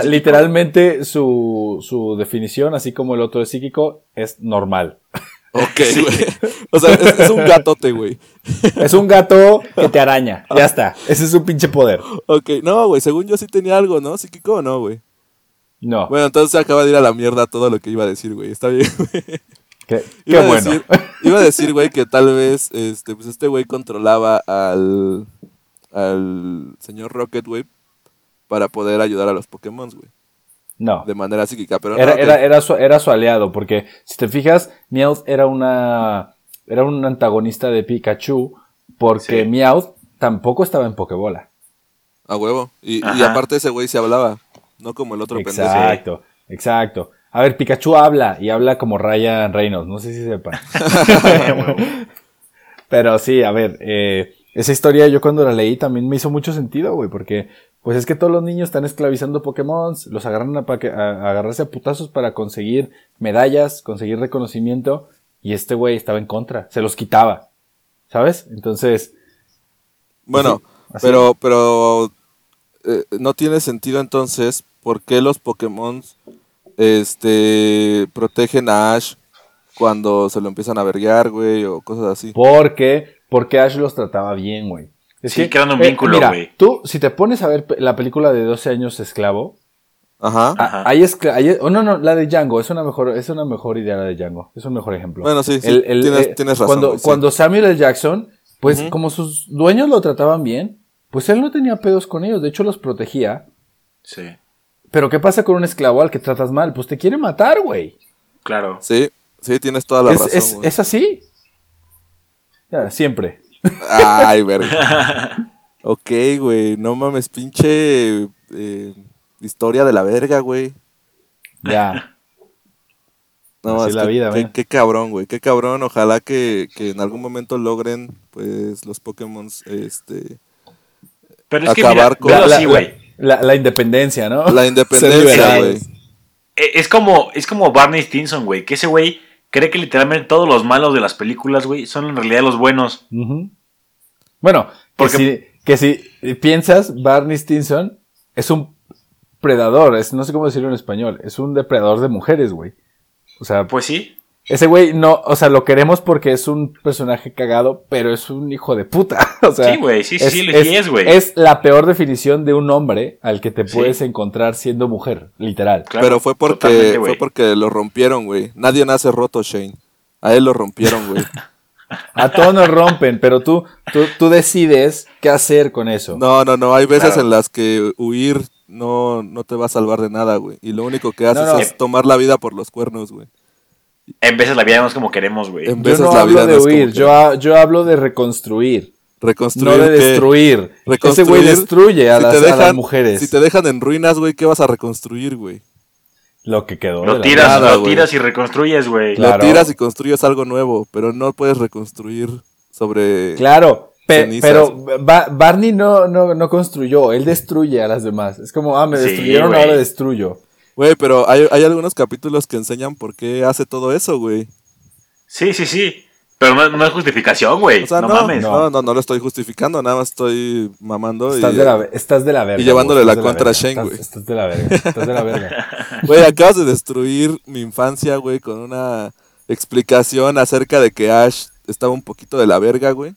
literalmente su, su definición, así como el otro de psíquico, es normal. Ok, güey. O sea, es, es un gatote, güey. Es un gato que te araña. Ya está. Ese es un pinche poder. Ok, no, güey, según yo sí tenía algo, ¿no? ¿Psíquico o no, güey? No. Bueno, entonces se acaba de ir a la mierda todo lo que iba a decir, güey. Está bien, güey. qué Iba qué a bueno. decir- iba a decir, güey, que tal vez este, pues este güey controlaba al, al señor Rocket, güey, para poder ayudar a los Pokémon, güey. No. De manera psíquica, pero Era, no, era, era, su, era su aliado, porque si te fijas, Meowth era una. Era un antagonista de Pikachu, porque Sí. Meowth tampoco estaba en Pokébola. a huevo. Y, y aparte ese güey se hablaba, no como el otro pendejo. Exacto, exacto. A ver, Pikachu habla y habla como Ryan Reynolds, no sé si sepan. Pero sí, a ver, eh, esa historia yo cuando la leí también me hizo mucho sentido, güey, porque pues es que todos los niños están esclavizando Pokémon, los agarran a, pa- a- a agarrarse a putazos para conseguir medallas, conseguir reconocimiento, y este güey estaba en contra, se los quitaba, ¿sabes? Entonces, Bueno, así. pero, pero eh, no tiene sentido entonces por qué los Pokémon este, protegen a Ash cuando se lo empiezan a verguear, güey, o cosas así. porque, porque Ash los trataba bien, güey. Es Sí, que, creando un eh, vínculo, mira, güey. Tú, si te pones a ver la película de 12 años esclavo, Ajá. Ah, Ajá. Ahí es, cla- ahí es- oh, no, no, la de Django, es una mejor, es una mejor idea la de Django, es un mejor ejemplo. Bueno, sí, sí, El- el- tienes, eh, tienes razón. Cuando, güey, sí. cuando Samuel L. Jackson, pues como sus dueños lo trataban bien, pues él no tenía pedos con ellos, de hecho los protegía. Sí, Pero ¿qué pasa con un esclavo al que tratas mal? Pues te quiere matar, güey. claro. Sí, sí, tienes toda la Es, razón. es así. Ya, siempre. Ay, verga. ok, güey, no mames, pinche eh, historia de la verga, güey. Ya. No, Así es la que- vida, qué, qué cabrón, güey, qué cabrón. Ojalá que, que en algún momento logren, pues, los Pokémon, este, Pero es que Acabar mira, con- la, güey. la- la independencia, ¿no? la independencia, güey. Eh, Es como, es como Barney Stinson, güey. Que ese güey cree que literalmente todos los malos de las películas, güey, son en realidad los buenos. Bueno, que Porque- si, que si piensas, Barney Stinson es un predador, es, no sé cómo decirlo en español, es un depredador de mujeres, güey. O sea, Pues sí. Ese güey no, o sea, lo queremos porque es un personaje cagado, pero es un hijo de puta. O sea, Sí, güey, sí, sí, sí, sí es, güey. Es la peor definición de un hombre al que te Sí. puedes encontrar siendo mujer, literal. Claro, Pero fue porque, fue porque lo rompieron, güey. Nadie nace roto, Shane. A él lo rompieron, güey. A todos nos rompen, pero tú, tú, tú decides qué hacer con eso. No, no, no. Hay veces Claro. en las que huir no, no te va a salvar de nada, güey. Y lo único que haces no. es tomar la vida por los cuernos, güey. En veces la vida no es como queremos, güey. En Yo veces no la hablo vida de no es como huir, yo, ha- yo hablo de reconstruir. Reconstruir. No de destruir. Ese güey destruye a, Si las, a mujeres. Si te dejan en ruinas, güey, ¿qué vas a reconstruir, güey? Lo que quedó. Lo tiras, nada, lo tiras y reconstruyes, güey. Claro. Lo tiras y construyes algo nuevo, pero no puedes reconstruir sobre... Claro, pe- Cenizas. pero Ba- Barney no, no, no construyó, él destruye a las demás. Es como, ah, me Sí, destruyeron, ahora destruyo. Güey, pero hay, hay algunos capítulos que enseñan por qué hace todo eso, güey. Sí, sí, sí. Pero no, no es justificación, güey. O sea, no, no, mames. no, no, no lo estoy justificando, nada más estoy mamando. Estás y, de, la, estás de la verga. y llevándole la contra a Shane, estás- güey. Estás de la verga, estás de la verga. Güey, acabas de destruir mi infancia, güey, con una explicación acerca de que Ash estaba un poquito de la verga, güey.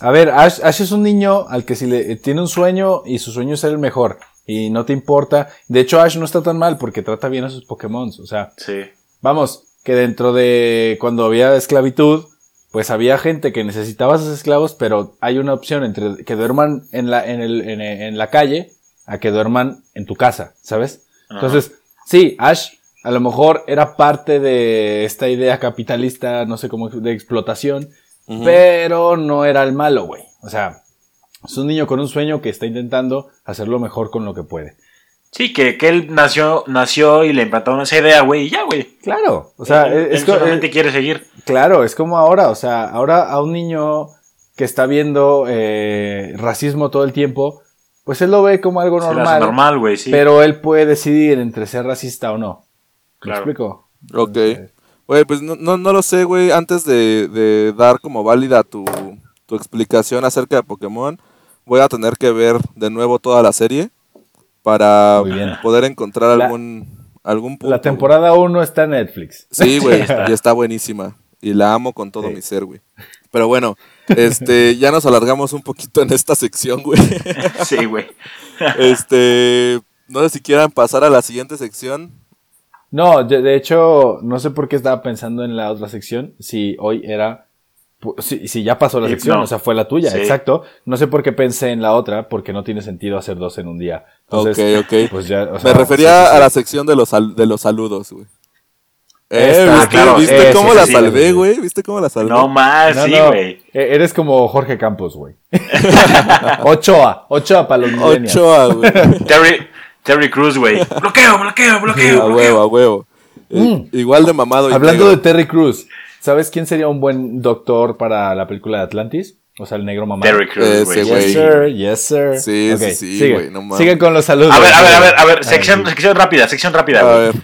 A ver, Ash, Ash es un niño al que si le tiene un sueño y su sueño es ser el mejor y no te importa. De hecho, Ash no está tan mal porque trata bien a sus Pokémon. O sea, Sí. Vamos, que dentro de cuando había esclavitud, pues había gente que necesitaba a esos esclavos, pero hay una opción entre que duerman en la, en el, en, en la calle a que duerman en tu casa, ¿sabes? Ajá. Entonces, sí, Ash a lo mejor era parte de esta idea capitalista, no sé cómo, de explotación, pero no era el malo, güey. O sea, es un niño con un sueño que está intentando hacerlo mejor con lo que puede. Sí, que, que él nació, nació y le implantaron esa idea, güey, y ya, güey. Claro, o sea, él, es, él solamente eh, quiere seguir. Claro, es como ahora, o sea, ahora a un niño que está viendo eh, racismo todo el tiempo, pues él lo ve como algo Se le hace normal, normal, güey, sí. pero él puede decidir entre ser racista o no. ¿Me Claro. explico? Ok. Güey, pues no, no, no lo sé, güey. Antes de, de dar como válida tu, tu explicación acerca de Pokémon, voy a tener que ver de nuevo toda la serie para poder encontrar La- algún, algún punto. La temporada 1 está en Netflix. Sí, güey, está. y está buenísima. Y la amo con todo Sí. mi ser, güey. Pero bueno, este, ya nos alargamos un poquito en esta sección, güey. Sí, güey. Este, no sé si quieran pasar a la siguiente sección. No, de, de hecho, no sé por qué estaba pensando en la otra sección. Si hoy era. Si, si ya pasó la Y sección, no. o sea, fue la tuya, Sí. exacto. No sé por qué pensé en la otra, porque no tiene sentido hacer dos en un día. Entonces, ok, ok. Pues ya, o Me refería sí, sí, sí. a la sección de los, sal- de los saludos, güey. Eh, Esta, ¿viste, claro, ¿viste eso, cómo sí, la sí, salvé, sí. güey? ¿Viste cómo la salvé? No más, No, sí, no, güey. e- Eres como Jorge Campos, güey. Ochoa, Ochoa para los millennials. Ochoa, güey. Terry, Terry Cruz, güey. Bloqueo, bloqueo, a bloqueo. huevo, a huevo. Eh, Mm. Igual de mamado y Hablando de. Terry Cruz, ¿sabes quién sería un buen doctor para la película de Atlantis? O sea, el negro mamá. Terry Cruz, güey. güey. Yes, sir, yes, sir. Sí, sí, sí, sigue. güey, no mames. Sigue con los saludos. A ver, a ver, a ver, a ver. Sección, sí. sección rápida, sección rápida, A güey. ver,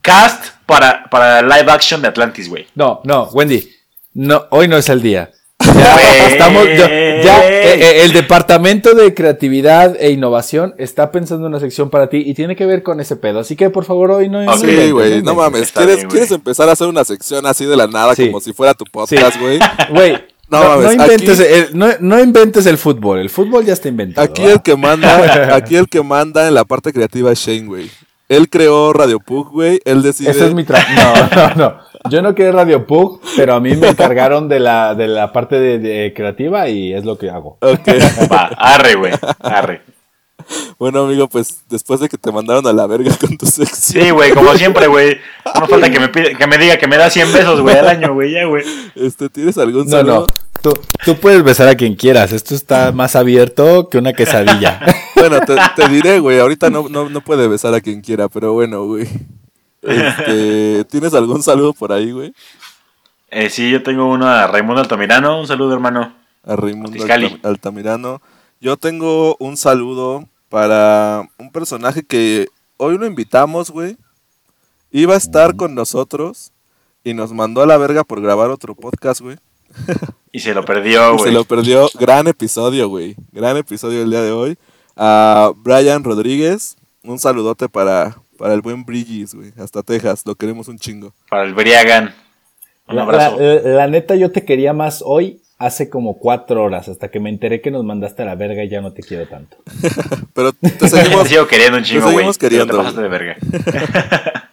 Cast para, para live action de Atlantis, güey. No, no, Wendy. No, hoy no es el día. Ya, estamos, ya, ya, eh, eh, el departamento de creatividad e innovación está pensando en una sección para ti y tiene que ver con ese pedo. Así que por favor hoy no. no Ok. sí, inventes, güey, no mames. Está ¿Quieres, bien. ¿Quieres empezar a hacer una sección así de la nada Sí. como si fuera tu podcast, güey? Güey, No no, mames, no inventes, aquí- el, no, no inventes el fútbol. El fútbol ya está inventado. Aquí ¿va? el que manda, aquí el que manda en la parte creativa es Shane, güey. Él creó Radio Pug, güey. Él decide. Ese es mi trabajo. No, no, no. Yo no quería Radio Pug, pero a mí me encargaron de la, de la parte de, de creativa y es lo que hago. Ok. Va, arre, güey. Arre. Bueno, amigo, pues después de que te mandaron a la verga con tu sección, Sí, güey, como siempre, güey. No falta que me, pide, que me diga que me da 100 besos, güey, al año, güey, ya, güey. este, ¿tienes algún No, saludo? no. Tú, tú puedes besar a quien quieras. Esto está más abierto que una quesadilla. Bueno, te, te diré, güey. Ahorita no, no, no puede besar a quien quiera, pero bueno, güey. Este, ¿Tienes algún saludo por ahí, güey? Eh, sí, yo tengo uno a Raimundo Altamirano. Un saludo, hermano. A Raimundo Altamirano. Yo tengo un saludo para un personaje que hoy lo invitamos, güey. Iba a estar con nosotros y nos mandó a la verga por grabar otro podcast, güey. Y se lo perdió, güey. se lo perdió. Gran episodio, güey. Gran episodio el día de hoy. A Brian Rodríguez. Un saludote para, para el buen Bridges, güey. Hasta Texas. Lo queremos un chingo. Para el Briagan. Un La, abrazo. la- la neta, yo te quería más hoy hace como cuatro horas, hasta que me enteré que nos mandaste a la verga y ya no te quiero tanto. Pero te Te seguimos. sigo queriendo un chingo, te güey. seguimos queriendo, Te pasaste de verga.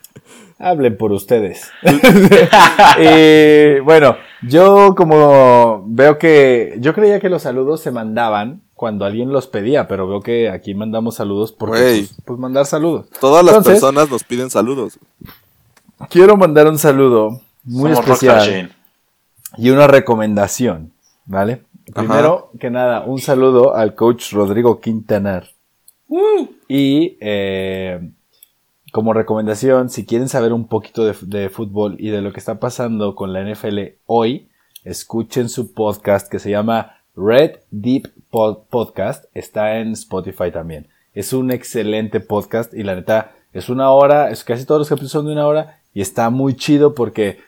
Hablen por ustedes. Eh, bueno, yo como veo que yo creía que los saludos se mandaban cuando alguien los pedía, pero veo que aquí mandamos saludos porque Güey. pues, pues mandar saludos. Todas las Entonces- personas nos piden saludos. Quiero mandar un saludo muy Somos especial Shane. y una recomendación, ¿vale? Primero que nada, un saludo al coach Rodrigo Quintanar. Y eh, como recomendación, si quieren saber un poquito de, de fútbol y de lo que está pasando con la NFL hoy, escuchen su podcast que se llama Red Deep Pod- Podcast. Está en Spotify también. Es un excelente podcast y la neta es una hora, es casi todos los capítulos son de una hora y está muy chido porque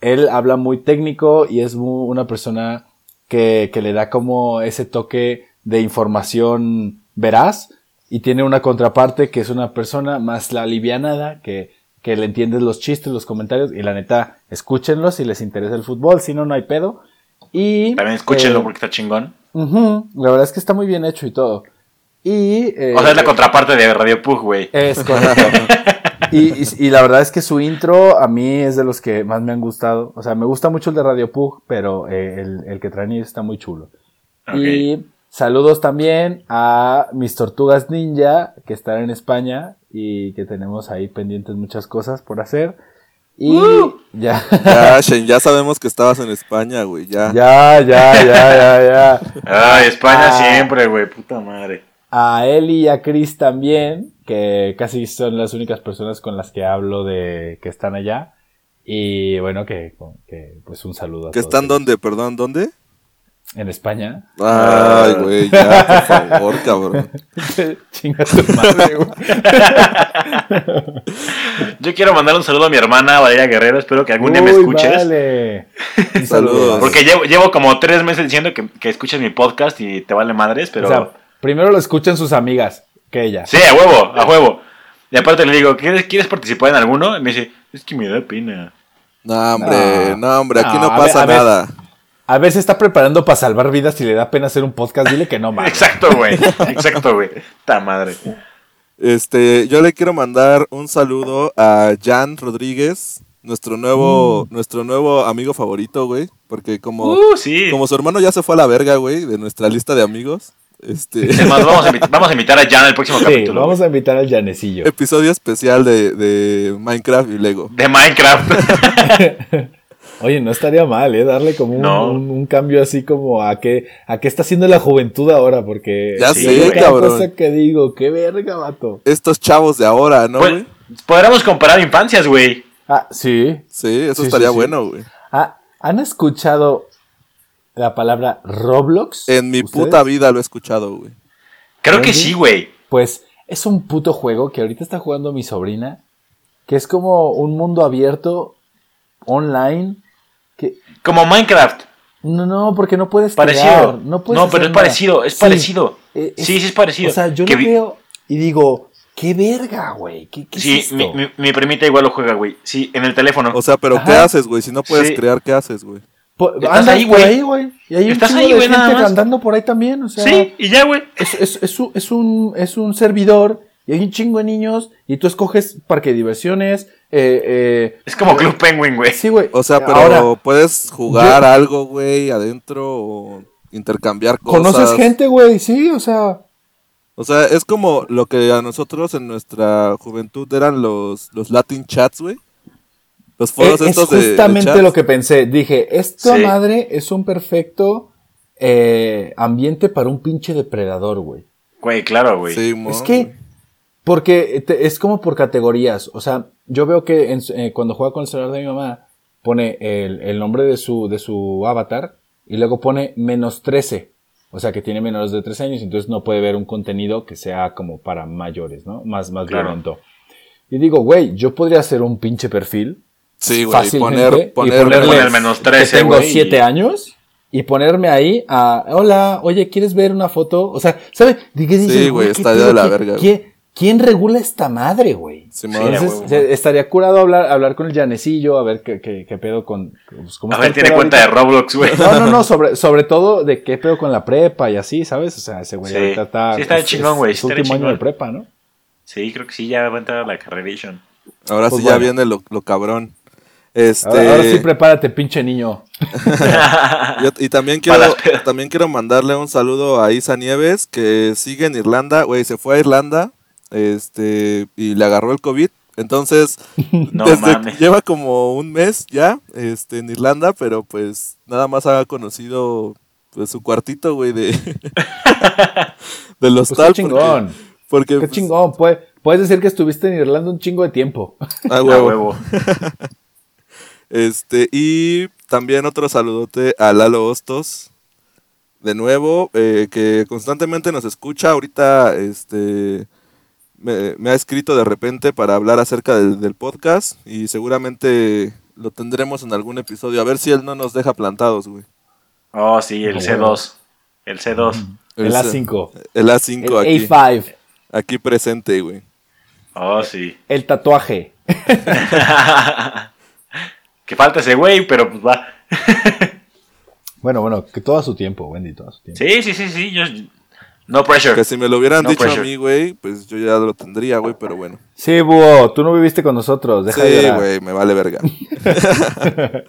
él habla muy técnico y es una persona que, que le da como ese toque de información veraz y tiene una contraparte que es una persona más la alivianada que, que le entiendes los chistes, los comentarios y la neta, escúchenlos si les interesa el fútbol, si no, no hay pedo. Y, También escúchenlo eh, porque está chingón. la verdad es que está muy bien hecho y todo. Y, eh, O sea, es la contraparte de Radio Pug, güey. es correcto. Y, y- y la verdad es que su intro a mí es de los que más me han gustado. O sea, me gusta mucho el de Radio Pug, pero eh, el, el que traen está muy chulo. Y saludos también a mis tortugas ninja que están en España y que tenemos ahí pendientes muchas cosas por hacer. Y ya, Ya, Shane, ya sabemos que estabas en España, güey. Ya. ya, ya, ya, ya, ya. Ay, España Ah. siempre, güey. Puta madre. A Eli y a Chris también, que casi son las únicas personas con las que hablo de que están allá. Y bueno, que, que, pues un saludo a ¿Que todos están ellos. dónde? Perdón, ¿dónde? en España. Ay, güey, ya, por favor, cabrón. Chinga tu madre, güey. Yo quiero mandar un saludo a mi hermana Valeria Guerrero. Espero que algún día me escuches. Vale. Saludos. Porque llevo, llevo como tres meses diciendo que, que escuches mi podcast y te vale madres, pero. O sea, primero lo escuchan sus amigas que ella. sí, a huevo, a huevo. Y aparte le digo, ¿quieres, ¿quieres participar en alguno? Y me dice, es que me da pena. No, hombre, No. no, hombre, aquí No, no a ver, pasa a ver. nada. A ver, se está preparando para salvar vidas y le da pena hacer un podcast. Dile que no, mames. Exacto, güey. Exacto, güey. Ta madre. Este, yo le quiero mandar un saludo a Jan Rodríguez, nuestro nuevo, nuestro nuevo amigo favorito, güey. Porque como, Uh, sí. como su hermano ya se fue a la verga, güey, de nuestra lista de amigos. Este, Es más, vamos a, invit- vamos a invitar a Jan al próximo Sí, capítulo. vamos a invitar al Janecillo. episodio especial de, de Minecraft y Lego. De Minecraft. Oye, no estaría mal, ¿eh? Darle como un, No. un- un cambio así como a qué, a qué está haciendo la juventud ahora, porque... Ya Sí, sé, cabrón. cosa que digo, qué verga, vato. Estos chavos de ahora, ¿no, Pues, güey? podríamos comparar infancias, güey. Ah, sí. Sí, eso sí, estaría sí, sí. bueno, güey. Ah, ¿Han escuchado la palabra Roblox? En mi ¿Ustedes? puta vida lo he escuchado, güey. Creo que sí, güey. Pues es un puto juego que ahorita está jugando mi sobrina, que es como un mundo abierto online, que... Como Minecraft. No, no, porque no puedes Parecido. crear, no puedes no, pero es nada. parecido, es Sí, parecido. eh, es- sí, sí, es parecido. O sea, yo Que lo vi- veo y digo, qué verga, güey, ¿qué, qué Sí, es esto? mi, mi, mi primita igual lo juega, güey. Sí, en el teléfono. O sea, pero ¿qué haces, güey? Si no puedes Sí. crear, ¿qué haces, güey? Po- estás andas ahí, por güey. ahí, güey, y hay un Estás chingo ahí, de güey, nada más. andando por ahí también, o sea, sí, y ya, güey. es, es, es un, es, un, es un servidor y hay un chingo de niños y tú escoges parque de diversiones, eh, eh, Es como Club Penguin, güey. sí, güey. O sea, pero Ahora, puedes jugar algo, güey, adentro o intercambiar cosas. conoces gente, güey, sí, o sea, O sea, es como lo que a nosotros en nuestra juventud eran los, los Latin chats, güey. Los foros es, es estos de- de, justamente lo que pensé. Dije, esta Sí. madre es un perfecto eh, ambiente para un pinche depredador, güey. Güey, claro, güey. Sí, Es que, porque te- es como por categorías. O sea, yo veo que en eh, cuando juega con el celular de mi mamá, pone el, el nombre de su, de su avatar y luego pone menos 13. O sea, que tiene menores de 13 años, entonces no puede ver un contenido que sea como para mayores, ¿no? Más, más Claro. violento. Y digo, güey, yo podría hacer un pinche perfil. Sí, güey, fácilmente, poner, y poner, ponerle Poner menos que 13, tengo güey. 7 años y ponerme ahí a, hola, oye, ¿quieres ver una foto? O sea, ¿sabes? ¿De qué dices, Sí, güey, está de la ¿Quién- verga. ¿quién, regula esta madre, güey? Sí, Entonces, se- estaría curado hablar, hablar con el Llanecillo, a ver qué, qué, qué pedo con... pues, cómo A ver, tiene cuenta de. Roblox, güey. No, no, no, sobre, sobre todo de qué pedo con la prepa y así, ¿sabes? O sea, ese güey Sí. ahorita está... Sí, está es- chingón, güey, es sí, último año chingón. de prepa, ¿no? Sí, creo que sí, ya va a entrar a la Carreration. Ahora Pues sí ya viene lo, lo cabrón. Este, Ahora, ahora sí prepárate, pinche niño. yo- y también quiero, también quiero mandarle un saludo a Isa Nieves, que sigue en Irlanda, güey, se fue a Irlanda, este, y le agarró el COVID. Entonces, No desde mames. lleva como un mes ya, este, en Irlanda, pero pues nada más ha conocido pues, su cuartito, güey, de del Pues hostal. qué chingón. Porque, porque, Qué pues, chingón. Puedes, puedes decir que estuviste en Irlanda un chingo de tiempo. ah, A huevo. huevo. Este, y también otro saludote a Lalo Hostos. De nuevo, eh, que constantemente nos escucha. Ahorita, este, me, me ha escrito de repente para hablar acerca del, del podcast. Y seguramente lo tendremos en algún episodio. A ver si él no nos deja plantados, güey. Oh, sí, el No, C2. El C2. El A5. El A5 El aquí, A5. aquí presente, güey. Oh, sí. El tatuaje. que falta ese güey, pero pues va. Bueno, bueno, que todo a su tiempo, Wendy, todo a su tiempo. Sí, sí, sí, sí. Yo... No pressure. Que si me lo hubieran No dicho a mí, güey, pues yo ya lo tendría, güey, pero bueno. Sí, búho, tú no viviste con nosotros. Deja de Sí, güey, me vale verga.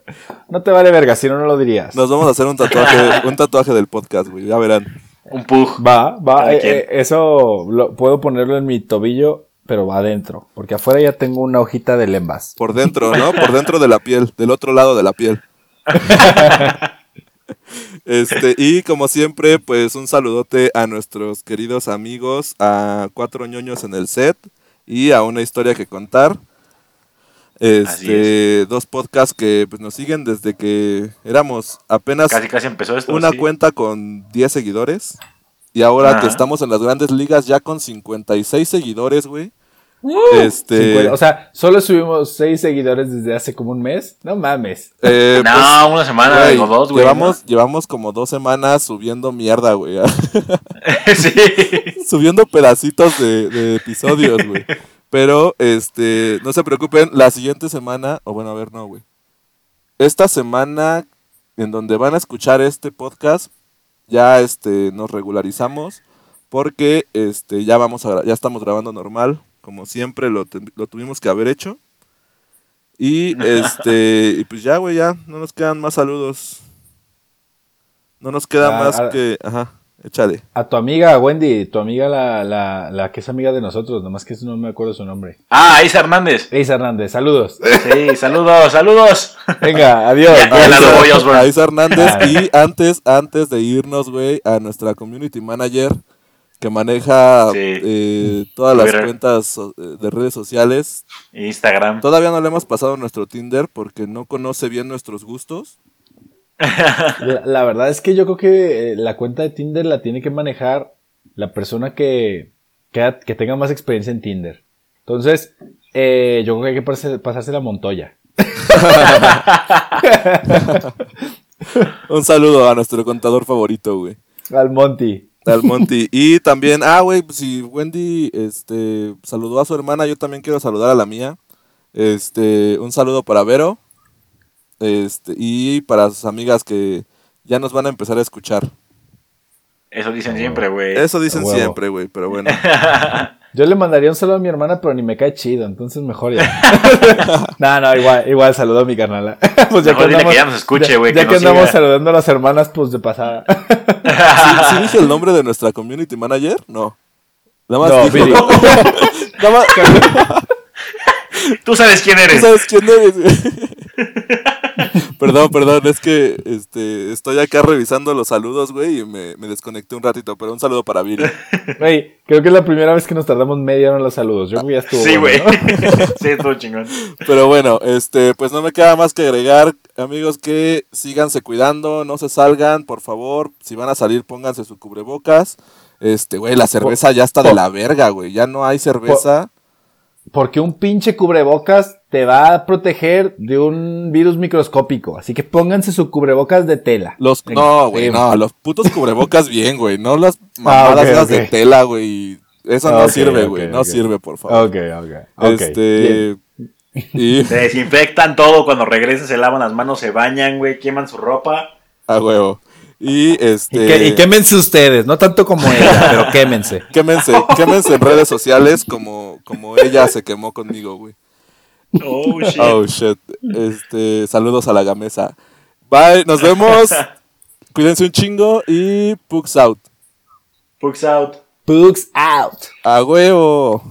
No te vale verga, si no, no lo dirías. Nos vamos a hacer un tatuaje, un tatuaje del podcast, güey, ya verán. Un pug. Va, va. Eh, eh, eso lo, puedo ponerlo en mi tobillo, pero va adentro. Porque afuera ya tengo una hojita de lembas. Por dentro, ¿no? Por dentro de la piel, del otro lado de la piel. Este, y como siempre, pues un saludote a nuestros queridos amigos, a Cuatro ñoños en el set y a una historia que contar. Este, dos podcasts que pues, nos siguen desde que éramos apenas Casi, casi empezó esto. una sí. cuenta con 10 seguidores. Y ahora que Ajá. estamos en las grandes ligas ya con 56 seguidores, güey. Uh, Este, 50, o sea, solo subimos 6 seguidores desde hace como un mes. No mames. eh, no, pues, una semana o dos, güey. llevamos, llevamos como dos semanas subiendo mierda, güey. sí. subiendo pedacitos de, de episodios, güey. Pero, este, no se preocupen, la siguiente semana, o bueno, a ver, no, güey. Esta semana, en donde van a escuchar este podcast, ya, este, nos regularizamos, porque, este, ya vamos a, ya estamos grabando normal, como siempre lo, lo tuvimos que haber hecho. Y, este, y pues ya, güey, ya, no nos quedan más saludos. No nos queda Ah, más ah. que, ajá, échale. A tu amiga Wendy, tu amiga la, la, la que es amiga de nosotros, nomás que no me acuerdo su nombre. Ah, Isa Hernández. Eisa Hernández, saludos. Sí, saludos, saludos. Venga, adiós. Ya, Isa- a Isa Hernández. Ah. y antes, antes de irnos, güey, a nuestra community manager que maneja Sí. eh, todas las cuentas eh, de redes sociales. Instagram. Todavía no le hemos pasado nuestro Tinder porque no conoce bien nuestros gustos. La, la verdad es que yo creo que eh, la cuenta de Tinder la tiene que manejar la persona que, que tenga más experiencia en Tinder. Entonces, eh, yo creo que hay que pasarse, pasarse la Montoya. Un saludo a nuestro contador favorito, güey. Al Monty. Al Monty. y también, ah, güey, pues si Wendy este, saludó a su hermana, yo también quiero saludar a la mía. Este, un saludo para Vero. Este, y para sus amigas que ya nos van a empezar a escuchar. Eso dicen siempre, güey. Eso dicen siempre, güey, pero bueno. Yo le mandaría un saludo a mi hermana, pero ni me cae chido, entonces mejor ya. no, no, igual, igual saludo a mi carnala. pues Mejor dile que ya nos escuche, güey, Ya, que que andamos siga. saludando a las hermanas, pues de pasada. ¿Sí, sí dije el nombre de nuestra community manager? No. Nada más No, Viri. Nada más- Tú sabes quién ¿Tú eres. sabes quién eres, güey? Perdón, perdón, es que este, estoy acá revisando los saludos, güey, y me, me desconecté un ratito, pero un saludo para Viri. Güey, creo que es la primera vez que nos tardamos media hora en los saludos. Yo creo que ya estuvo. Sí, güey. bueno, ¿no? sí, estuvo chingón. Pero bueno, este, pues no me queda más que agregar, amigos, que síganse cuidando, no se salgan, por favor. Si van a salir, pónganse su cubrebocas. Este, güey, la cerveza ya está de la verga, güey. Ya no hay cerveza. Porque un pinche cubrebocas te va a proteger de un virus microscópico. Así que pónganse su cubrebocas de tela. Los, no, güey, no, los putos cubrebocas bien, güey. No las mamadas ok, esas de tela, güey. Eso no sirve, güey. No sirve, por favor. Ok, ok. Este. Y Se desinfectan todo. Cuando regresan, se lavan las manos, se bañan, güey. Queman su ropa. a huevo. Y este. Y, que- y quémense ustedes, no tanto como ella, pero quémense. Quémense, quémense en redes sociales como, como ella se quemó conmigo, güey. Oh, shit. Oh shit. Este, saludos a la gamesa. Bye, nos vemos. Cuídense un chingo y Pugs out. Pugs out. Pugs out. A huevo.